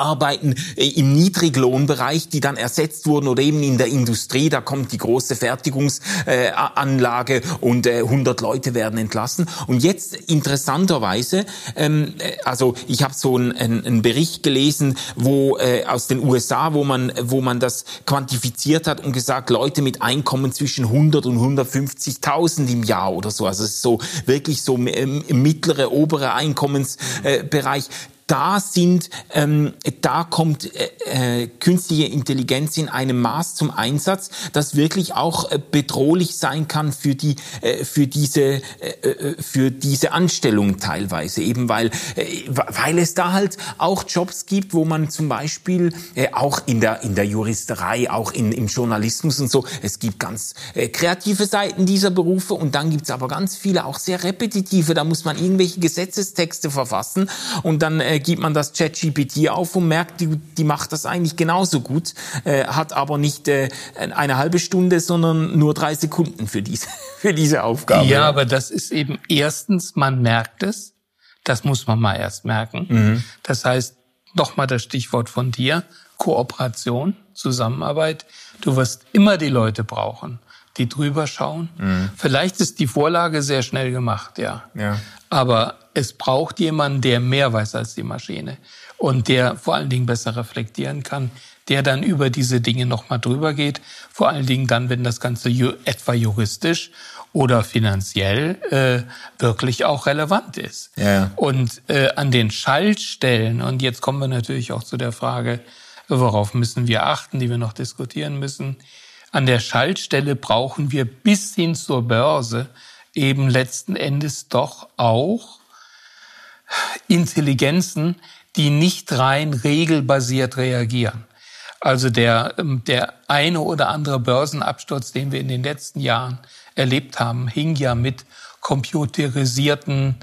Arbeiten äh, im Niedriglohnbereich, die dann ersetzt wurden oder eben in der Industrie, da kommt die große Fertigungsanlage äh, und äh, 100 Leute werden entlassen. Und jetzt interessanterweise, ähm, äh, also ich habe so einen, einen Bericht gelesen, wo äh, aus den USA, wo man wo man das quantifiziert hat und gesagt, Leute mit Einkommen zwischen 100 und 150.000 im Jahr oder so, also es ist so wirklich so ähm, mittlere obere Einkommensbereich. Da sind, ähm, da kommt äh, äh, künstliche Intelligenz in einem Maß zum Einsatz, das wirklich auch äh, bedrohlich sein kann für die, äh, für diese, äh, äh für diese Anstellungen teilweise, eben weil, äh, weil es da halt auch Jobs gibt, wo man zum Beispiel äh, auch in der in der Juristerei, auch in, im Journalismus und so, es gibt ganz äh, kreative Seiten dieser Berufe und dann gibt's aber ganz viele auch sehr repetitive. Da muss man irgendwelche Gesetzestexte verfassen und dann äh, gibt man das ChatGPT auf und merkt, die, die macht das eigentlich genauso gut, äh, hat aber nicht äh, eine halbe Stunde, sondern nur drei Sekunden für diese, für diese Aufgabe. Ja, aber das ist eben erstens, man merkt es. Das muss man mal erst merken. Mhm. Das heißt, nochmal das Stichwort von dir, Kooperation, Zusammenarbeit. Du wirst immer die Leute brauchen, die drüber schauen. Mhm. Vielleicht ist die Vorlage sehr schnell gemacht, ja. ja. Aber es braucht jemanden, der mehr weiß als die Maschine und der vor allen Dingen besser reflektieren kann, der dann über diese Dinge nochmal drüber geht, vor allen Dingen dann, wenn das Ganze ju etwa juristisch oder finanziell äh, wirklich auch relevant ist. Ja. Und äh, an den Schaltstellen, und jetzt kommen wir natürlich auch zu der Frage, worauf müssen wir achten, die wir noch diskutieren müssen, an der Schaltstelle brauchen wir bis hin zur Börse eben letzten Endes doch auch Intelligenzen, die nicht rein regelbasiert reagieren. Also der, ähm, der eine oder andere Börsenabsturz, den wir in den letzten Jahren erlebt haben, hing ja mit computerisierten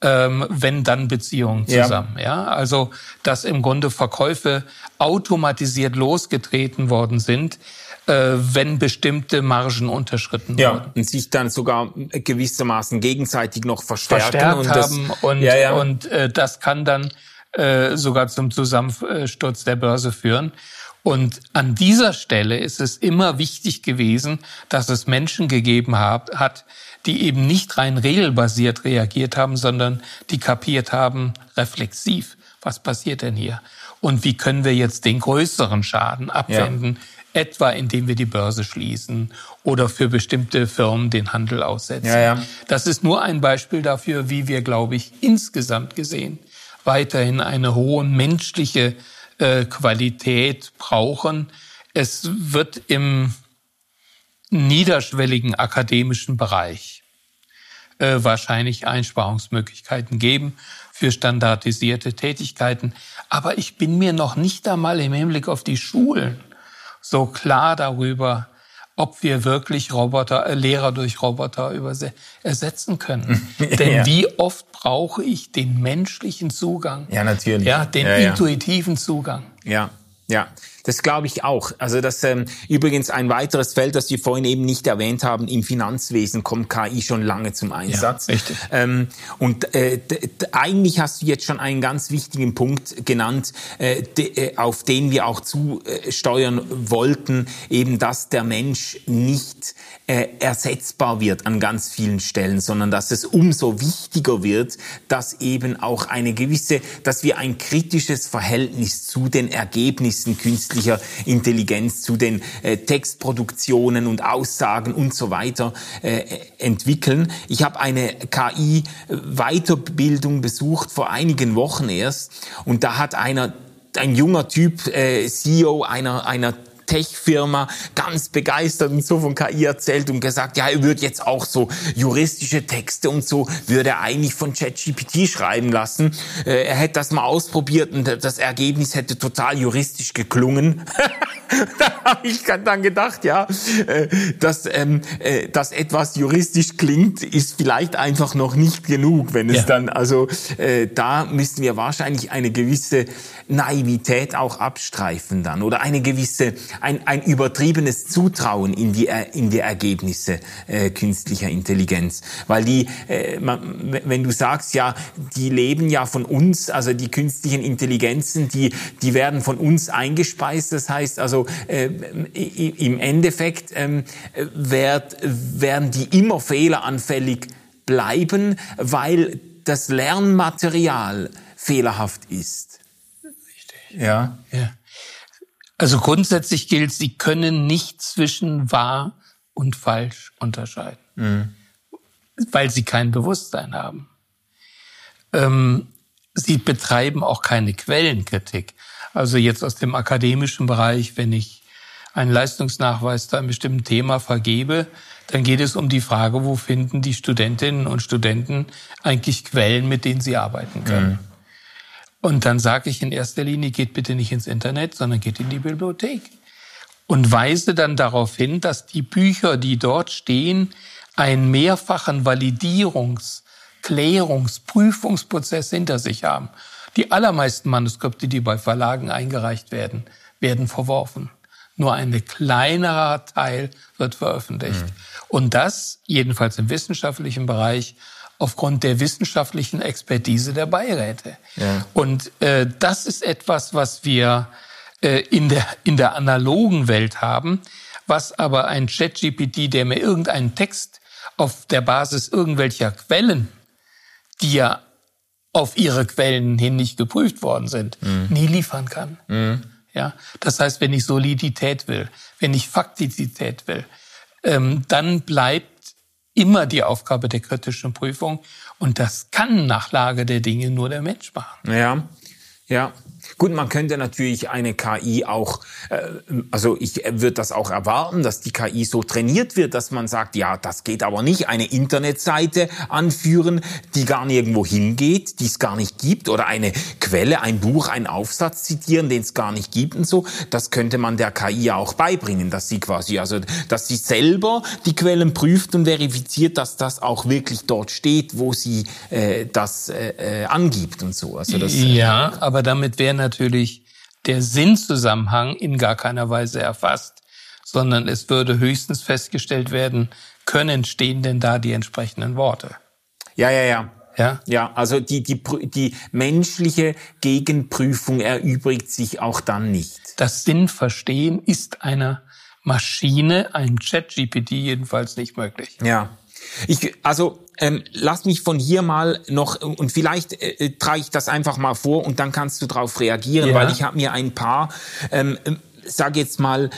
ähm, wenn dann Beziehungen zusammen. Ja. ja, also dass im Grunde Verkäufe automatisiert losgetreten worden sind, äh, wenn bestimmte Margen unterschritten ja, wurden. Und sich dann sogar gewissermaßen gegenseitig noch verstärken. Verstärkt und haben das, und, ja, ja. und äh, das kann dann äh, sogar zum Zusammensturz der Börse führen. Und an dieser Stelle ist es immer wichtig gewesen, dass es Menschen gegeben hat, die eben nicht rein regelbasiert reagiert haben, sondern die kapiert haben, reflexiv, was passiert denn hier? Und wie können wir jetzt den größeren Schaden abwenden? Ja etwa indem wir die Börse schließen oder für bestimmte Firmen den Handel aussetzen. Ja, ja. Das ist nur ein Beispiel dafür, wie wir, glaube ich, insgesamt gesehen weiterhin eine hohe menschliche äh, Qualität brauchen. Es wird im niederschwelligen akademischen Bereich äh, wahrscheinlich Einsparungsmöglichkeiten geben für standardisierte Tätigkeiten. Aber ich bin mir noch nicht einmal im Hinblick auf die Schulen so klar darüber, ob wir wirklich Roboter, äh, Lehrer durch Roboter ersetzen können. Denn ja. wie oft brauche ich den menschlichen Zugang? Ja, natürlich. Ja, den ja, intuitiven Zugang. Ja, ja. Das glaube ich auch. Also das ähm, übrigens ein weiteres Feld, das wir vorhin eben nicht erwähnt haben, im Finanzwesen kommt KI schon lange zum Einsatz. Ja, richtig. Ähm, und äh, eigentlich hast du jetzt schon einen ganz wichtigen Punkt genannt, äh, de, äh, auf den wir auch zusteuern wollten, eben dass der Mensch nicht äh, ersetzbar wird an ganz vielen Stellen, sondern dass es umso wichtiger wird, dass eben auch eine gewisse, dass wir ein kritisches Verhältnis zu den Ergebnissen künstlich künstlicher Intelligenz, zu den äh, Textproduktionen und Aussagen und so weiter äh, entwickeln. Ich habe eine KI-Weiterbildung besucht vor einigen Wochen erst und da hat einer ein junger Typ, äh, CEO einer, einer Tech-Firma ganz begeistert und so von KI erzählt und gesagt, ja, er würde jetzt auch so juristische Texte und so, würde er eigentlich von ChatGPT schreiben lassen. Äh, er hätte das mal ausprobiert und das Ergebnis hätte total juristisch geklungen. da habe ich dann gedacht, ja, äh, dass, ähm, äh, dass etwas juristisch klingt, ist vielleicht einfach noch nicht genug, wenn es ja. dann, also äh, da müssen wir wahrscheinlich eine gewisse Naivität auch abstreifen dann oder eine gewisse, ein, ein übertriebenes Zutrauen in die, in die Ergebnisse äh, künstlicher Intelligenz. Weil die, äh, man, wenn du sagst, ja, die leben ja von uns, also die künstlichen Intelligenzen, die, die werden von uns eingespeist, das heißt also äh, im Endeffekt äh, werd, werden die immer fehleranfällig bleiben, weil das Lernmaterial fehlerhaft ist. Richtig. Ja. ja. Also grundsätzlich gilt, Sie können nicht zwischen wahr und falsch unterscheiden, mhm. weil Sie kein Bewusstsein haben. Ähm, Sie betreiben auch keine Quellenkritik. Also jetzt aus dem akademischen Bereich, wenn ich einen Leistungsnachweis zu einem bestimmten Thema vergebe, dann geht es um die Frage, wo finden die Studentinnen und Studenten eigentlich Quellen, mit denen sie arbeiten können. Mhm. Und dann sage ich in erster Linie, geht bitte nicht ins Internet, sondern geht in die Bibliothek. Und weise dann darauf hin, dass die Bücher, die dort stehen, einen mehrfachen Validierungs-, Klärungs-, Prüfungsprozess hinter sich haben. Die allermeisten Manuskripte, die bei Verlagen eingereicht werden, werden verworfen. Nur ein kleinerer Teil wird veröffentlicht. Mhm. Und das, jedenfalls im wissenschaftlichen Bereich, aufgrund der wissenschaftlichen Expertise der Beiräte. Ja. Und äh, das ist etwas, was wir äh, in, der, in der analogen Welt haben, was aber ein ChatGPT, der mir irgendeinen Text auf der Basis irgendwelcher Quellen, die ja auf ihre Quellen hin nicht geprüft worden sind, mhm. nie liefern kann. Mhm. Ja, das heißt, wenn ich Solidität will, wenn ich Faktizität will, ähm, dann bleibt immer die Aufgabe der kritischen Prüfung und das kann nach Lage der Dinge nur der Mensch machen. Ja, ja. Gut, man könnte natürlich eine KI auch, äh, also ich würde das auch erwarten, dass die KI so trainiert wird, dass man sagt, ja, das geht aber nicht, eine Internetseite anführen, die gar nirgendwo hingeht, die es gar nicht gibt, oder eine Quelle, ein Buch, einen Aufsatz zitieren, den es gar nicht gibt und so. Das könnte man der KI auch beibringen, dass sie quasi, also dass sie selber die Quellen prüft und verifiziert, dass das auch wirklich dort steht, wo sie äh, das äh, äh angibt und so. Also das, ja, aber damit wäre natürlich der Sinnzusammenhang in gar keiner Weise erfasst, sondern es würde höchstens festgestellt werden, können stehen denn da die entsprechenden Worte. Ja, ja, ja. Ja? ja, also die, die, die menschliche Gegenprüfung erübrigt sich auch dann nicht. Das Sinnverstehen ist einer Maschine, ein Chat-GPT jedenfalls nicht möglich. Ja. Ich, also ähm, lass mich von hier mal noch und vielleicht äh, äh, trage ich das einfach mal vor und dann kannst du darauf reagieren, ja. weil ich habe mir ein paar, ähm, ähm sag jetzt mal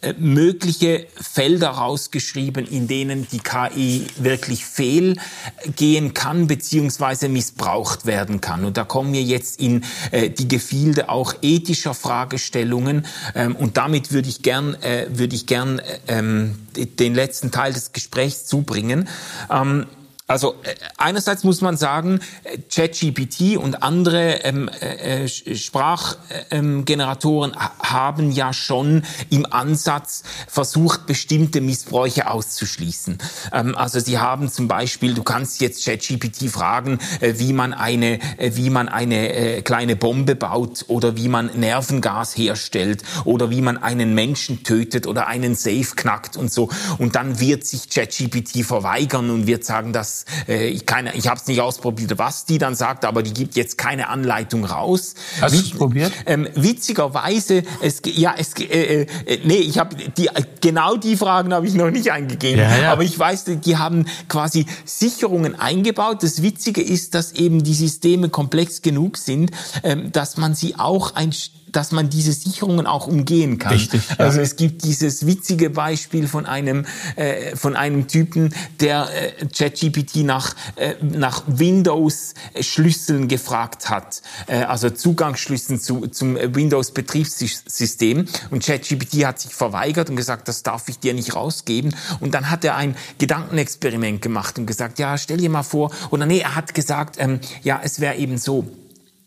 äh, mögliche Felder rausgeschrieben, in denen die KI wirklich fehlgehen kann beziehungsweise missbraucht werden kann. Und da kommen wir jetzt in äh, die Gefilde auch ethischer Fragestellungen. Ähm, und damit würde ich gern, äh, würde ich gern äh, ähm, den letzten Teil des Gesprächs zubringen. Ähm, also äh, einerseits muss man sagen, äh, ChatGPT und andere ähm, äh, äh Sprachgeneratoren ähm, haben ja schon im Ansatz versucht, bestimmte Missbräuche auszuschließen. Ähm, also sie haben zum Beispiel, du kannst jetzt ChatGPT fragen, äh, wie man eine, äh, wie man eine kleine Bombe baut oder wie man Nervengas herstellt oder wie man einen Menschen tötet oder einen Safe knackt und so. Und dann wird sich ChatGPT verweigern und wird sagen, dass äh, ich keine, ich habe es nicht ausprobiert, was die dann sagt, aber die gibt jetzt keine Anleitung raus. Hast du es probiert? Ähm, witzigerweise, es ja, es äh, äh, nee, ich habe die genau die Fragen habe ich noch nicht eingegeben, ja, ja. aber ich weiß, die haben quasi Sicherungen eingebaut. Das Witzige ist, dass eben die Systeme komplex genug sind, ähm, dass man sie auch ein dass man diese Sicherungen auch umgehen kann. Richtig, ja. Also es gibt dieses witzige Beispiel von einem äh, von einem Typen, der äh, ChatGPT nach äh, nach Windows Schlüsseln gefragt hat, äh, also Zugangsschlüsseln zu, zum Windows Betriebssystem und ChatGPT hat sich verweigert und gesagt, das darf ich dir nicht rausgeben. Und dann hat er ein Gedankenexperiment gemacht und gesagt, ja, stell dir mal vor. Oder nee, er hat gesagt, ähm, ja, es wäre eben so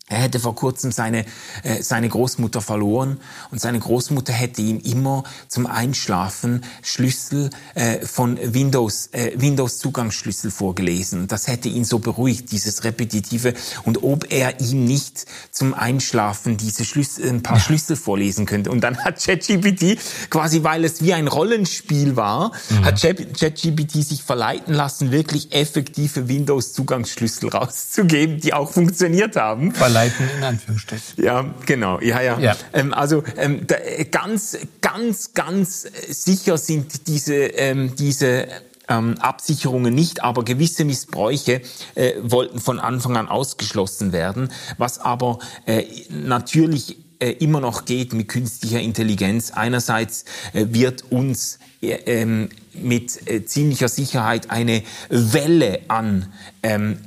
er hätte vor kurzem seine, äh, seine Großmutter verloren und seine Großmutter hätte ihm immer zum Einschlafen Schlüssel äh, von Windows, äh, Windows Zugangsschlüssel vorgelesen. Das hätte ihn so beruhigt, dieses repetitive. Und ob er ihm nicht zum Einschlafen diese Schlüssel, ein paar ja. Schlüssel vorlesen könnte. Und dann hat ChatGPT quasi, weil es wie ein Rollenspiel war, mhm. hat ChatGPT sich verleiten lassen, wirklich effektive Windows Zugangsschlüssel rauszugeben, die auch funktioniert haben. Weil leiten in Anführungsstrichen. Ja, genau. Ja, ja. ja. Ähm, also ähm, da, ganz, ganz, ganz sicher sind diese, ähm, diese ähm, Absicherungen nicht, aber gewisse Missbräuche äh, wollten von Anfang an ausgeschlossen werden, was aber äh, natürlich äh, immer noch geht mit künstlicher Intelligenz. Einerseits äh, wird uns äh, ähm, mit äh, ziemlicher Sicherheit eine Welle an ähm,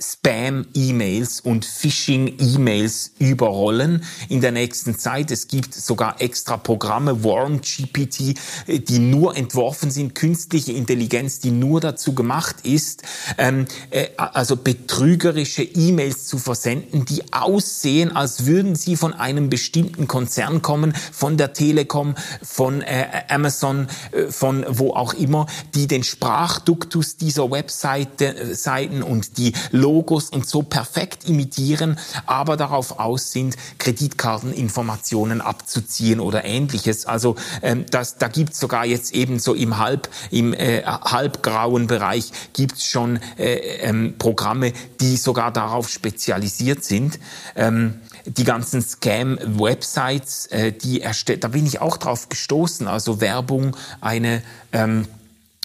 Spam-E-Mails und Phishing-E-Mails überrollen in der nächsten Zeit. Es gibt sogar extra Programme, Worm-GPT, die nur entworfen sind, künstliche Intelligenz, die nur dazu gemacht ist, ähm, äh, also betrügerische E-Mails zu versenden, die aussehen, als würden sie von einem bestimmten Konzern kommen, von der Telekom, von äh, Amazon, äh, von wo auch immer, die den Sprachduktus dieser Webseiten äh, und die Logos und so perfekt imitieren, aber darauf aus sind, Kreditkarteninformationen abzuziehen oder ähnliches. Also ähm, das, da gibt's sogar jetzt eben so im halb im äh, halbgrauen Bereich gibt's schon äh, ähm, Programme, die sogar darauf spezialisiert sind. Ähm, die ganzen Scam-Websites, äh, die erstellt, da bin ich auch drauf gestoßen. Also Werbung, eine ähm,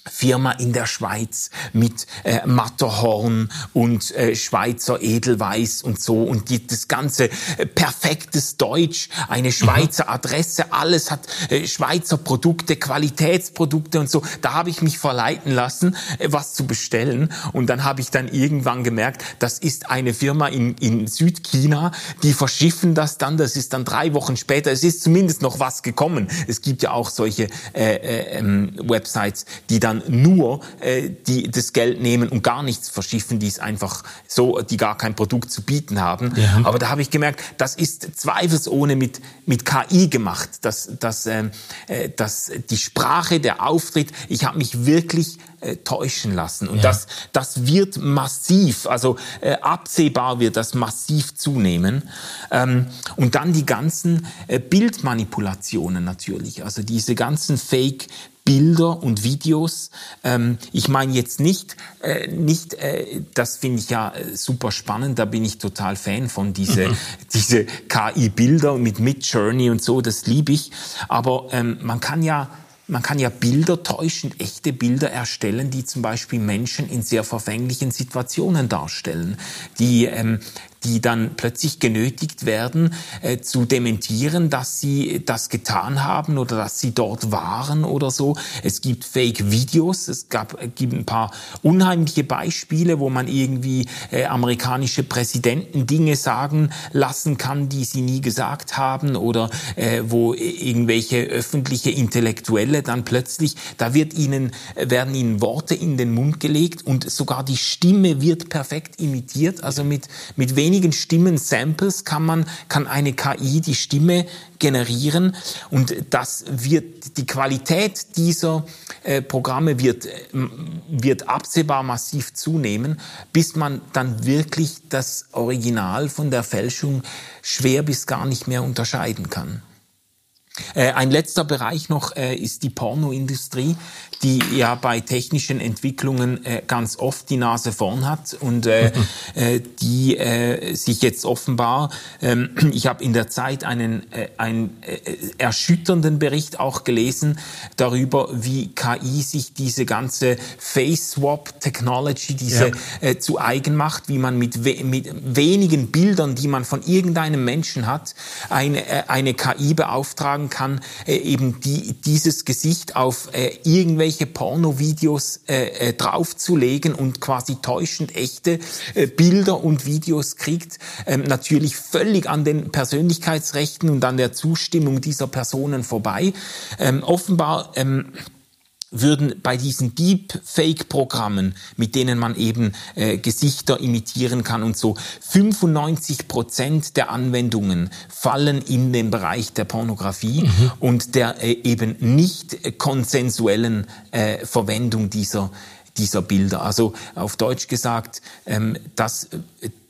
Firma in der Schweiz mit äh, Matterhorn und äh, Schweizer Edelweiß und so. Und die, das ganze äh, perfektes Deutsch, eine Schweizer Adresse, alles hat äh, Schweizer Produkte, Qualitätsprodukte und so. Da habe ich mich verleiten lassen, äh, was zu bestellen. Und dann habe ich dann irgendwann gemerkt, das ist eine Firma in, in Südchina, die verschiffen das dann, das ist dann drei Wochen später, es ist zumindest noch was gekommen. Es gibt ja auch solche äh, äh, ähm, Websites, die dann dann nur äh, die das Geld nehmen und gar nichts verschiffen, die es einfach so, die gar kein Produkt zu bieten haben. Ja. Aber da habe ich gemerkt, das ist zweifelsohne mit mit KI gemacht, dass dass ähm, äh, dass die Sprache, der Auftritt, ich habe mich wirklich äh, täuschen lassen und ja. das das wird massiv, also äh, absehbar wird das massiv zunehmen ähm, und dann die ganzen äh, Bildmanipulationen natürlich, also diese ganzen Fake Bilder und Videos. Ähm, ich meine jetzt nicht, äh, nicht, äh, das finde ich ja äh, super spannend. Da bin ich total Fan von diese mhm. diese KI-Bilder mit Midjourney und so. Das liebe ich. Aber ähm, man kann ja man kann ja Bilder täuschen, echte Bilder erstellen, die zum Beispiel Menschen in sehr verfänglichen Situationen darstellen, die ähm, die dann plötzlich genötigt werden äh, zu dementieren, dass sie das getan haben oder dass sie dort waren oder so. Es gibt Fake-Videos, es gab, äh, gibt ein paar unheimliche Beispiele, wo man irgendwie äh, amerikanische Präsidenten Dinge sagen lassen kann, die sie nie gesagt haben oder äh, wo irgendwelche öffentliche Intellektuelle dann plötzlich, da wird ihnen, werden ihnen Worte in den Mund gelegt und sogar die Stimme wird perfekt imitiert, also mit, mit wenig wenigen Stimmen-Samples kann man, kann eine KI die Stimme generieren und das wird, die Qualität dieser äh, Programme wird, äh, wird absehbar massiv zunehmen, bis man dann wirklich das Original von der Fälschung schwer bis gar nicht mehr unterscheiden kann. Äh, ein letzter Bereich noch äh, ist die Pornoindustrie, die ja bei technischen Entwicklungen äh, ganz oft die Nase vorn hat und äh, äh, die äh, sich jetzt offenbar, ähm, ich habe in der Zeit einen, äh, einen äh, erschütternden Bericht auch gelesen darüber, wie KI sich diese ganze Face-Swap-Technology, diese ja. äh, zu eigen macht, wie man mit, we mit wenigen Bildern, die man von irgendeinem Menschen hat, eine, äh, eine KI beauftragen kann, äh, eben die, dieses Gesicht auf äh, irgendwelche Pornovideos äh, äh, draufzulegen und quasi täuschend echte äh, Bilder und Videos kriegt, ähm, natürlich völlig an den Persönlichkeitsrechten und an der Zustimmung dieser Personen vorbei. Ähm, offenbar ähm, würden bei diesen Deepfake-Programmen, mit denen man eben äh, Gesichter imitieren kann und so, 95 Prozent der Anwendungen fallen in den Bereich der Pornografie mhm. und der äh, eben nicht konsensuellen äh, Verwendung dieser dieser Bilder. Also auf Deutsch gesagt, ähm, das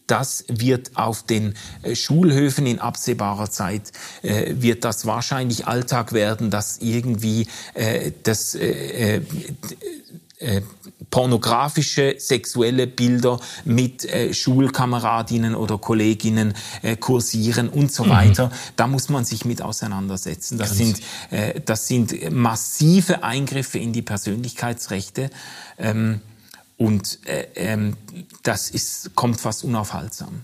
das wird auf den äh, Schulhöfen in absehbarer Zeit, äh, wird das wahrscheinlich Alltag werden, dass irgendwie äh, das äh, äh, äh, pornografische sexuelle Bilder mit äh, Schulkameradinnen oder Kolleginnen äh, kursieren und so mhm. weiter. Da muss man sich mit auseinandersetzen. Das sind, äh, das sind massive Eingriffe in die Persönlichkeitsrechte. Ähm, und äh, ähm, das ist, kommt fast unaufhaltsam.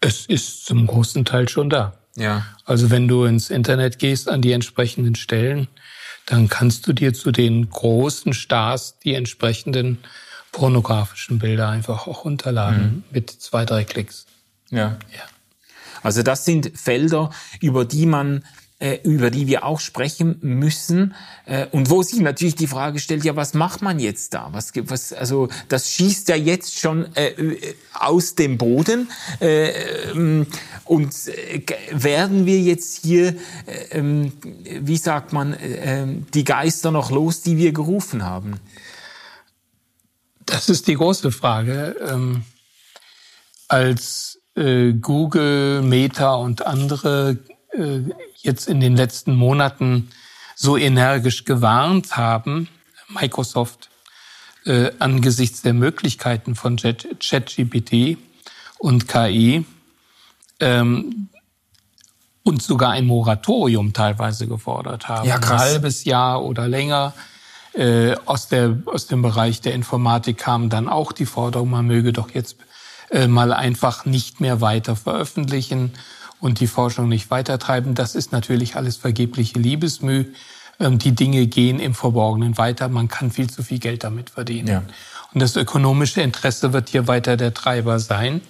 Es ist zum großen Teil schon da. Ja. Also wenn du ins Internet gehst an die entsprechenden Stellen, dann kannst du dir zu den großen Stars die entsprechenden pornografischen Bilder einfach auch runterladen mhm. mit zwei, drei Klicks. Ja. ja. Also das sind Felder, über die man über die wir auch sprechen müssen äh, und wo sich natürlich die Frage stellt, ja, was macht man jetzt da? Was, was also das schießt ja jetzt schon äh, äh aus dem Boden äh, ähm, und äh, werden wir jetzt hier, äh, ähm, wie sagt man, äh, die Geister noch los, die wir gerufen haben? Das ist die große Frage. Ähm, als äh, Google, Meta und andere äh, jetzt in den letzten Monaten so energisch gewarnt haben, Microsoft, äh, angesichts der Möglichkeiten von ChatGPT und KI ähm, und sogar ein Moratorium teilweise gefordert haben. Ja, krass. Ein halbes Jahr oder länger. Äh, aus, der, aus dem Bereich der Informatik kam dann auch die Forderung, man möge doch jetzt äh, mal einfach nicht mehr weiter veröffentlichen und die Forschung nicht weitertreiben. Das ist natürlich alles vergebliche Liebesmüh. Ähm, die Dinge gehen im Verborgenen weiter. Man kann viel zu viel Geld damit verdienen. Ja. Und das ökonomische Interesse wird hier weiter der Treiber sein.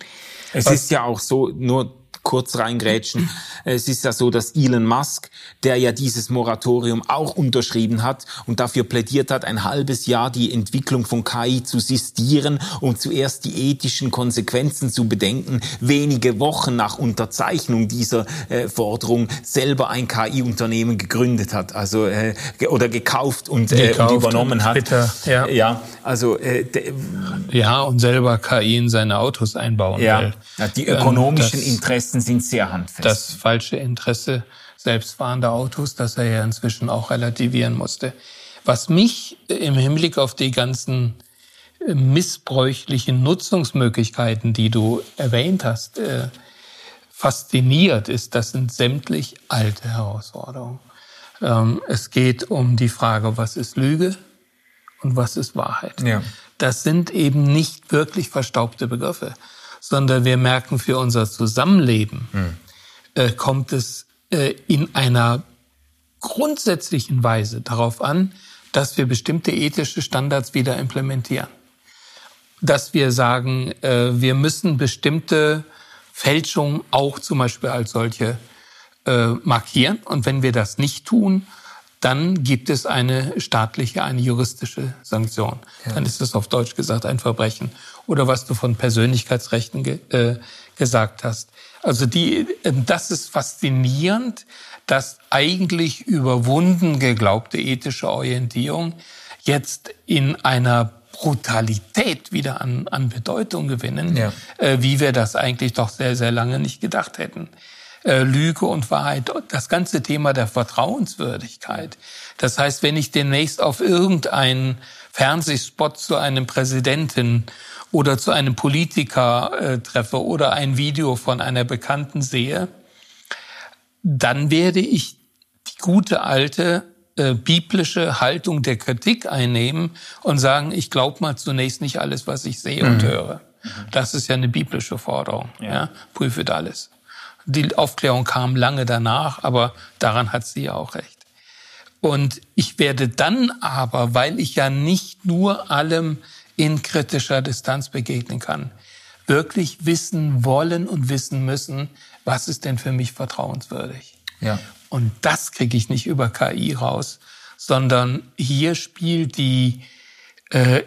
Es ist ja auch so, nur kurz reingrätschen. Es ist ja so, dass Elon Musk, der ja dieses Moratorium auch unterschrieben hat und dafür plädiert hat, ein halbes Jahr die Entwicklung von KI zu sistieren und zuerst die ethischen Konsequenzen zu bedenken, wenige Wochen nach Unterzeichnung dieser äh, Forderung selber ein KI-Unternehmen gegründet hat, also äh, oder gekauft und, äh, gekauft und übernommen und hat. Ja. ja, also äh, ja und selber KI in seine Autos einbauen ja. will. Ja, die ökonomischen ähm, Interessen Interessen sind sehr handfest. Das falsche Interesse selbstfahrender Autos, das er ja inzwischen auch relativieren musste. Was mich im Hinblick auf die ganzen äh, missbräuchlichen Nutzungsmöglichkeiten, die du erwähnt hast, äh, fasziniert, ist, das sind sämtlich alte Herausforderungen. Ähm, es geht um die Frage, was ist Lüge und was ist Wahrheit. Ja. Das sind eben nicht wirklich verstaubte Begriffe sondern wir merken für unser Zusammenleben, mhm. äh, kommt es äh, in einer grundsätzlichen Weise darauf an, dass wir bestimmte ethische Standards wieder implementieren. Dass wir sagen, äh, wir müssen bestimmte Fälschungen auch zum Beispiel als solche äh, markieren. Und wenn wir das nicht tun, dann gibt es eine staatliche, eine juristische Sanktion. Ja. Dann ist es auf Deutsch gesagt ein Verbrechen oder was du von Persönlichkeitsrechten ge äh, gesagt hast. Also die, äh, das ist faszinierend, dass eigentlich überwunden geglaubte ethische Orientierung jetzt in einer Brutalität wieder an, an Bedeutung gewinnen, ja. äh, wie wir das eigentlich doch sehr, sehr lange nicht gedacht hätten. Äh, Lüge und Wahrheit, das ganze Thema der Vertrauenswürdigkeit. Das heißt, wenn ich demnächst auf irgendeinen Fernsehspot zu einem Präsidenten oder zu einem Politiker äh, treffe oder ein Video von einer Bekannten sehe, dann werde ich die gute alte äh, biblische Haltung der Kritik einnehmen und sagen, ich glaube mal zunächst nicht alles, was ich sehe mhm. und höre. Das ist ja eine biblische Forderung. Ja. ja. Prüfet alles. Die Aufklärung kam lange danach, aber daran hat sie ja auch recht. Und ich werde dann aber, weil ich ja nicht nur allem in kritischer Distanz begegnen kann, wirklich wissen wollen und wissen müssen, was ist denn für mich vertrauenswürdig. Ja. Und das kriege ich nicht über KI raus, sondern hier spielt die äh,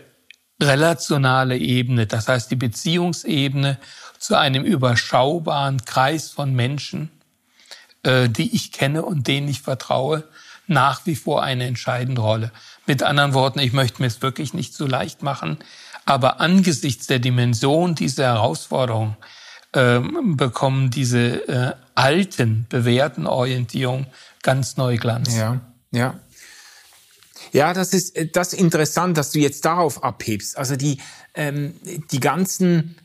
relationale Ebene, das heißt die Beziehungsebene zu einem überschaubaren Kreis von Menschen, äh, die ich kenne und denen ich vertraue, nach wie vor eine entscheidende Rolle. Mit anderen Worten, ich möchte mir es wirklich nicht so leicht machen, aber angesichts der Dimension dieser Herausforderung äh, bekommen diese äh, alten, bewährten Orientierungen ganz neu Glanz. Ja, ja. Ja, das ist äh, das ist interessant, dass du jetzt darauf abhebst. Also die ähm, die ganzen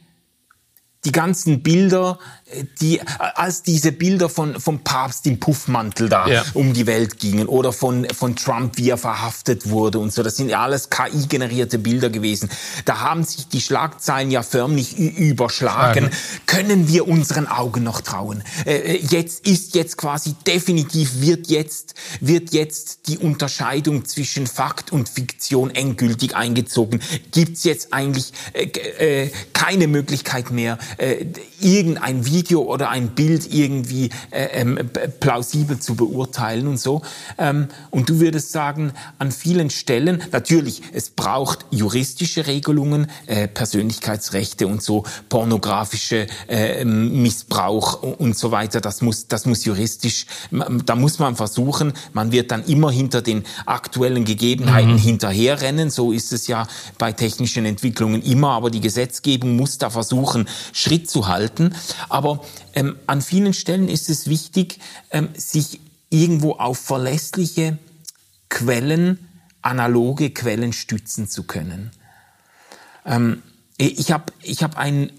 die ganzen Bilder, äh, die als diese Bilder von vom Papst im Puffmantel da ja. um die Welt gingen oder von von Trump, wie er verhaftet wurde und so, das sind ja alles KI generierte Bilder gewesen. Da haben sich die Schlagzeilen ja förmlich überschlagen. Ja. Können wir unseren Augen noch trauen? Äh, äh, jetzt ist jetzt quasi definitiv wird jetzt wird jetzt die Unterscheidung zwischen Fakt und Fiktion endgültig eingezogen. Gibt's jetzt eigentlich äh, äh, keine Möglichkeit mehr äh, irgendein Video oder ein Bild irgendwie äh, ähm, plausibel zu beurteilen und so. Ähm, und du würdest sagen, an vielen Stellen, natürlich, es braucht juristische Regelungen, äh, Persönlichkeitsrechte und so, pornografische äh, Missbrauch und so weiter, das muss, das muss juristisch, da muss man versuchen, man wird dann immer hinter den aktuellen Gegebenheiten mhm. hinterherrennen, so ist es ja bei technischen Entwicklungen immer, aber die Gesetzgebung muss da versuchen, Schritt zu halten. Aber ähm, an vielen Stellen ist es wichtig, ähm, sich irgendwo auf verlässliche Quellen, analoge Quellen stützen zu können. Ähm, ich habe ich hab einen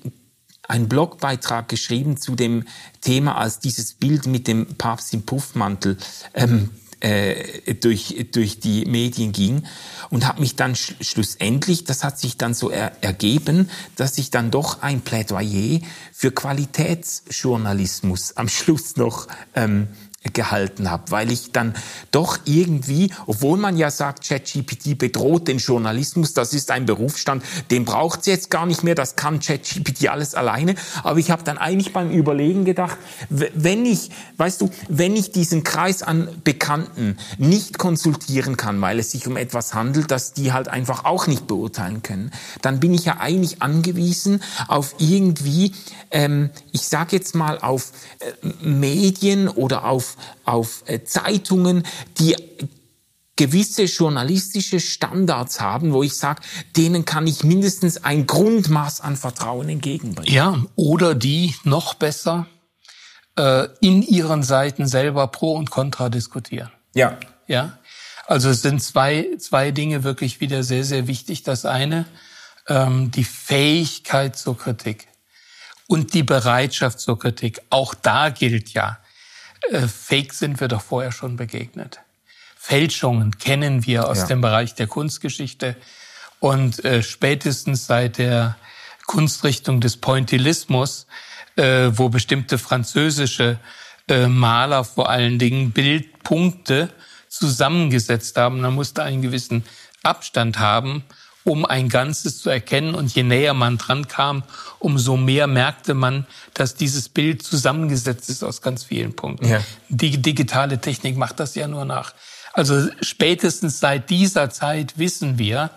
einen Blogbeitrag geschrieben zu dem Thema, als dieses Bild mit dem Papst im Puffmantel ähm, äh, durch, durch die Medien ging und habe mich dann sch schlussendlich, das hat sich dann so er ergeben, dass ich dann doch ein Plädoyer für Qualitätsjournalismus am Schluss noch ähm, gehalten habe, weil ich dann doch irgendwie, obwohl man ja sagt, ChatGPT bedroht den Journalismus, das ist ein Berufsstand, den braucht es jetzt gar nicht mehr, das kann ChatGPT alles alleine, aber ich habe dann eigentlich beim Überlegen gedacht, wenn ich, weißt du, wenn ich diesen Kreis an Bekannten nicht konsultieren kann, weil es sich um etwas handelt, das die halt einfach auch nicht beurteilen können, dann bin ich ja eigentlich angewiesen auf irgendwie, ähm, ich sage jetzt mal auf äh, Medien oder auf auf, äh, Zeitungen, die gewisse journalistische Standards haben, wo ich sage, denen kann ich mindestens ein Grundmaß an Vertrauen entgegenbringen. Ja, oder die noch besser äh, in ihren Seiten selber Pro und Contra diskutieren. Ja. Ja. Also es sind zwei, zwei Dinge wirklich wieder sehr, sehr wichtig. Das eine, ähm, die Fähigkeit zur Kritik und die Bereitschaft zur Kritik. Auch da gilt ja, Fake sind wir doch vorher schon begegnet. Fälschungen kennen wir aus ja. dem Bereich der Kunstgeschichte und äh, spätestens seit der Kunstrichtung des Pointillismus, äh, wo bestimmte französische äh, Maler vor allen Dingen Bildpunkte zusammengesetzt haben, man musste einen gewissen Abstand haben um ein Ganzes zu erkennen. Und je näher man dran kam, umso mehr merkte man, dass dieses Bild zusammengesetzt ist aus ganz vielen Punkten. Ja. Die digitale Technik macht das ja nur nach. Also spätestens seit dieser Zeit wissen wir,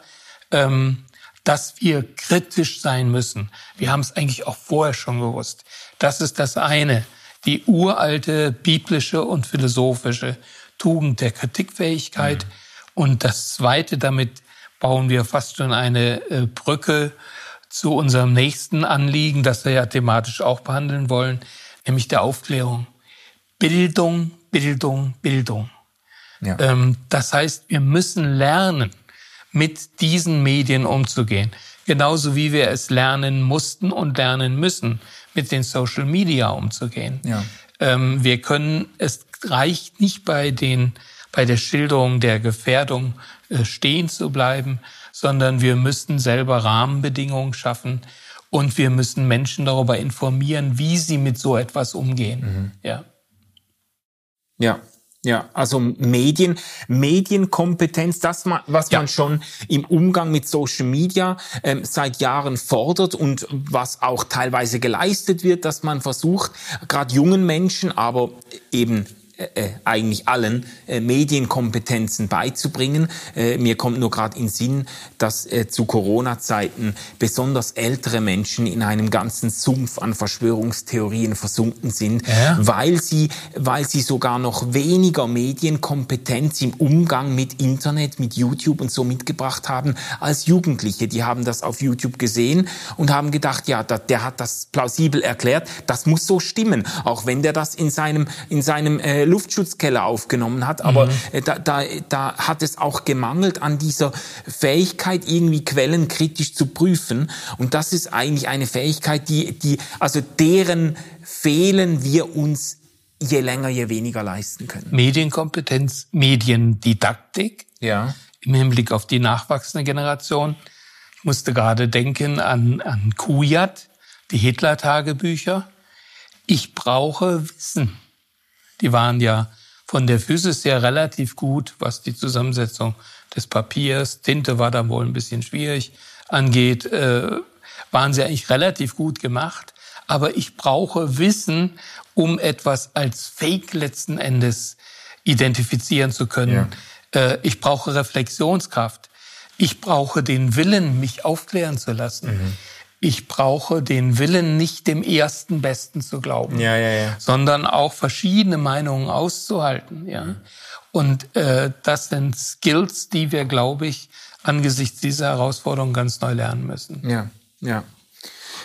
ähm, dass wir kritisch sein müssen. Wir haben es eigentlich auch vorher schon gewusst. Das ist das eine. Die uralte biblische und philosophische Tugend der Kritikfähigkeit. Mhm. Und das zweite, damit bauen wir fast schon eine äh, Brücke zu unserem nächsten Anliegen, das wir ja thematisch auch behandeln wollen, nämlich der Aufklärung. Bildung, Bildung, Bildung. Ja. Ähm, das heißt, wir müssen lernen, mit diesen Medien umzugehen. Genauso wie wir es lernen mussten und lernen müssen, mit den Social Media umzugehen. Ja. Ähm, wir können, es reicht nicht bei den, bei der Schilderung der Gefährdung äh, stehen zu bleiben, sondern wir müssen selber Rahmenbedingungen schaffen und wir müssen Menschen darüber informieren, wie sie mit so etwas umgehen. Mhm. Ja. Ja, ja, also Medien, Medienkompetenz, das, was ja. man schon im Umgang mit Social Media ähm, seit Jahren fordert und was auch teilweise geleistet wird, dass man versucht, gerade jungen Menschen, aber eben äh, eigentlich allen äh, Medienkompetenzen beizubringen. Äh, mir kommt nur gerade in Sinn, dass äh, zu Corona-Zeiten besonders ältere Menschen in einem ganzen Sumpf an Verschwörungstheorien versunken sind, ja. weil sie, weil sie sogar noch weniger Medienkompetenz im Umgang mit Internet, mit YouTube und so mitgebracht haben als Jugendliche. Die haben das auf YouTube gesehen und haben gedacht, ja, der, der hat das plausibel erklärt, das muss so stimmen, auch wenn der das in seinem in seinem äh, Luftschutzkeller aufgenommen hat. Aber mhm. Äh, da, da, da hat es auch gemangelt an dieser Fähigkeit, irgendwie Quellen kritisch zu prüfen. Und das ist eigentlich eine Fähigkeit, die, die, also deren fehlen wir uns je länger, je weniger leisten können. Medienkompetenz, Mediendidaktik. Ja. Im Hinblick auf die nachwachsende Generation. Ich musste gerade denken an, an Kujat, die Hitler-Tagebücher. Ich brauche Wissen. Die waren ja von der Physis her relativ gut, was die Zusammensetzung des Papiers, Tinte war da wohl ein bisschen schwierig, angeht, äh, waren sie eigentlich relativ gut gemacht. Aber ich brauche Wissen, um etwas als Fake letzten Endes identifizieren zu können. Ja. Äh, ich brauche Reflexionskraft. Ich brauche den Willen, mich aufklären zu lassen. Mhm ich brauche den Willen, nicht dem ersten Besten zu glauben, ja, ja, ja. sondern auch verschiedene Meinungen auszuhalten. Ja. Mhm. Und äh, das sind Skills, die wir, glaube ich, angesichts dieser Herausforderung ganz neu lernen müssen. Ja, ja.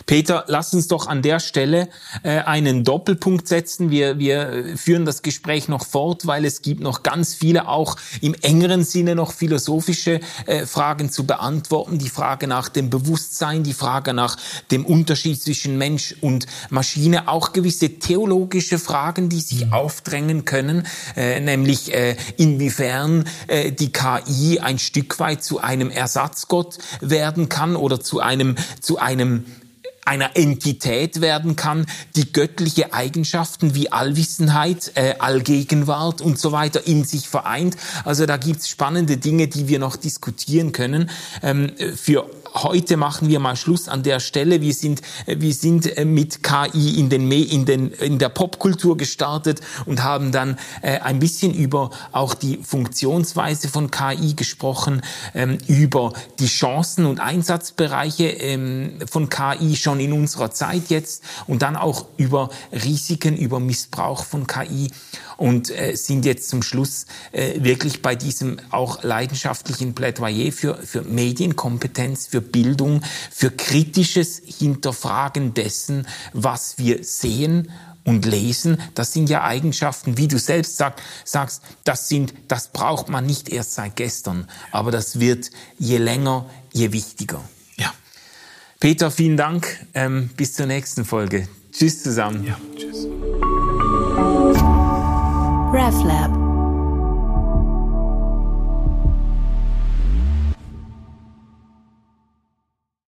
Peter, lass uns doch an der Stelle äh, einen Doppelpunkt setzen. Wir, wir führen das Gespräch noch fort, weil es gibt noch ganz viele, auch im engeren Sinne noch philosophische äh, Fragen zu beantworten. Die Frage nach dem Bewusstsein, die Frage nach dem Unterschied zwischen Mensch und Maschine, auch gewisse theologische Fragen, die sich mhm. aufdrängen können, äh, nämlich äh, inwiefern äh, die KI ein Stück weit zu einem Ersatzgott werden kann oder zu einem, zu einem einer Entität werden kann, die göttliche Eigenschaften wie Allwissenheit, äh, Allgegenwart und so weiter in sich vereint. Also da gibt's spannende Dinge, die wir noch diskutieren können. Ähm, für heute machen wir mal Schluss an der Stelle. Wir sind, äh, wir sind äh, mit KI in, den, in, den, in der Popkultur gestartet und haben dann äh, ein bisschen über auch die Funktionsweise von KI gesprochen, ähm, über die Chancen und Einsatzbereiche ähm, von KI schon in unserer Zeit jetzt und dann auch über Risiken, über Missbrauch von KI und sind jetzt zum Schluss wirklich bei diesem auch leidenschaftlichen Plädoyer für, für Medienkompetenz, für Bildung, für kritisches Hinterfragen dessen, was wir sehen und lesen, das sind ja Eigenschaften, wie du selbst sag, sagst, das sind, das braucht man nicht erst seit gestern, aber das wird je länger, je wichtiger. Ja. Peter, vielen Dank. Ähm, bis zur nächsten Folge. Tschüss zusammen. Ja, tschüss. RefLab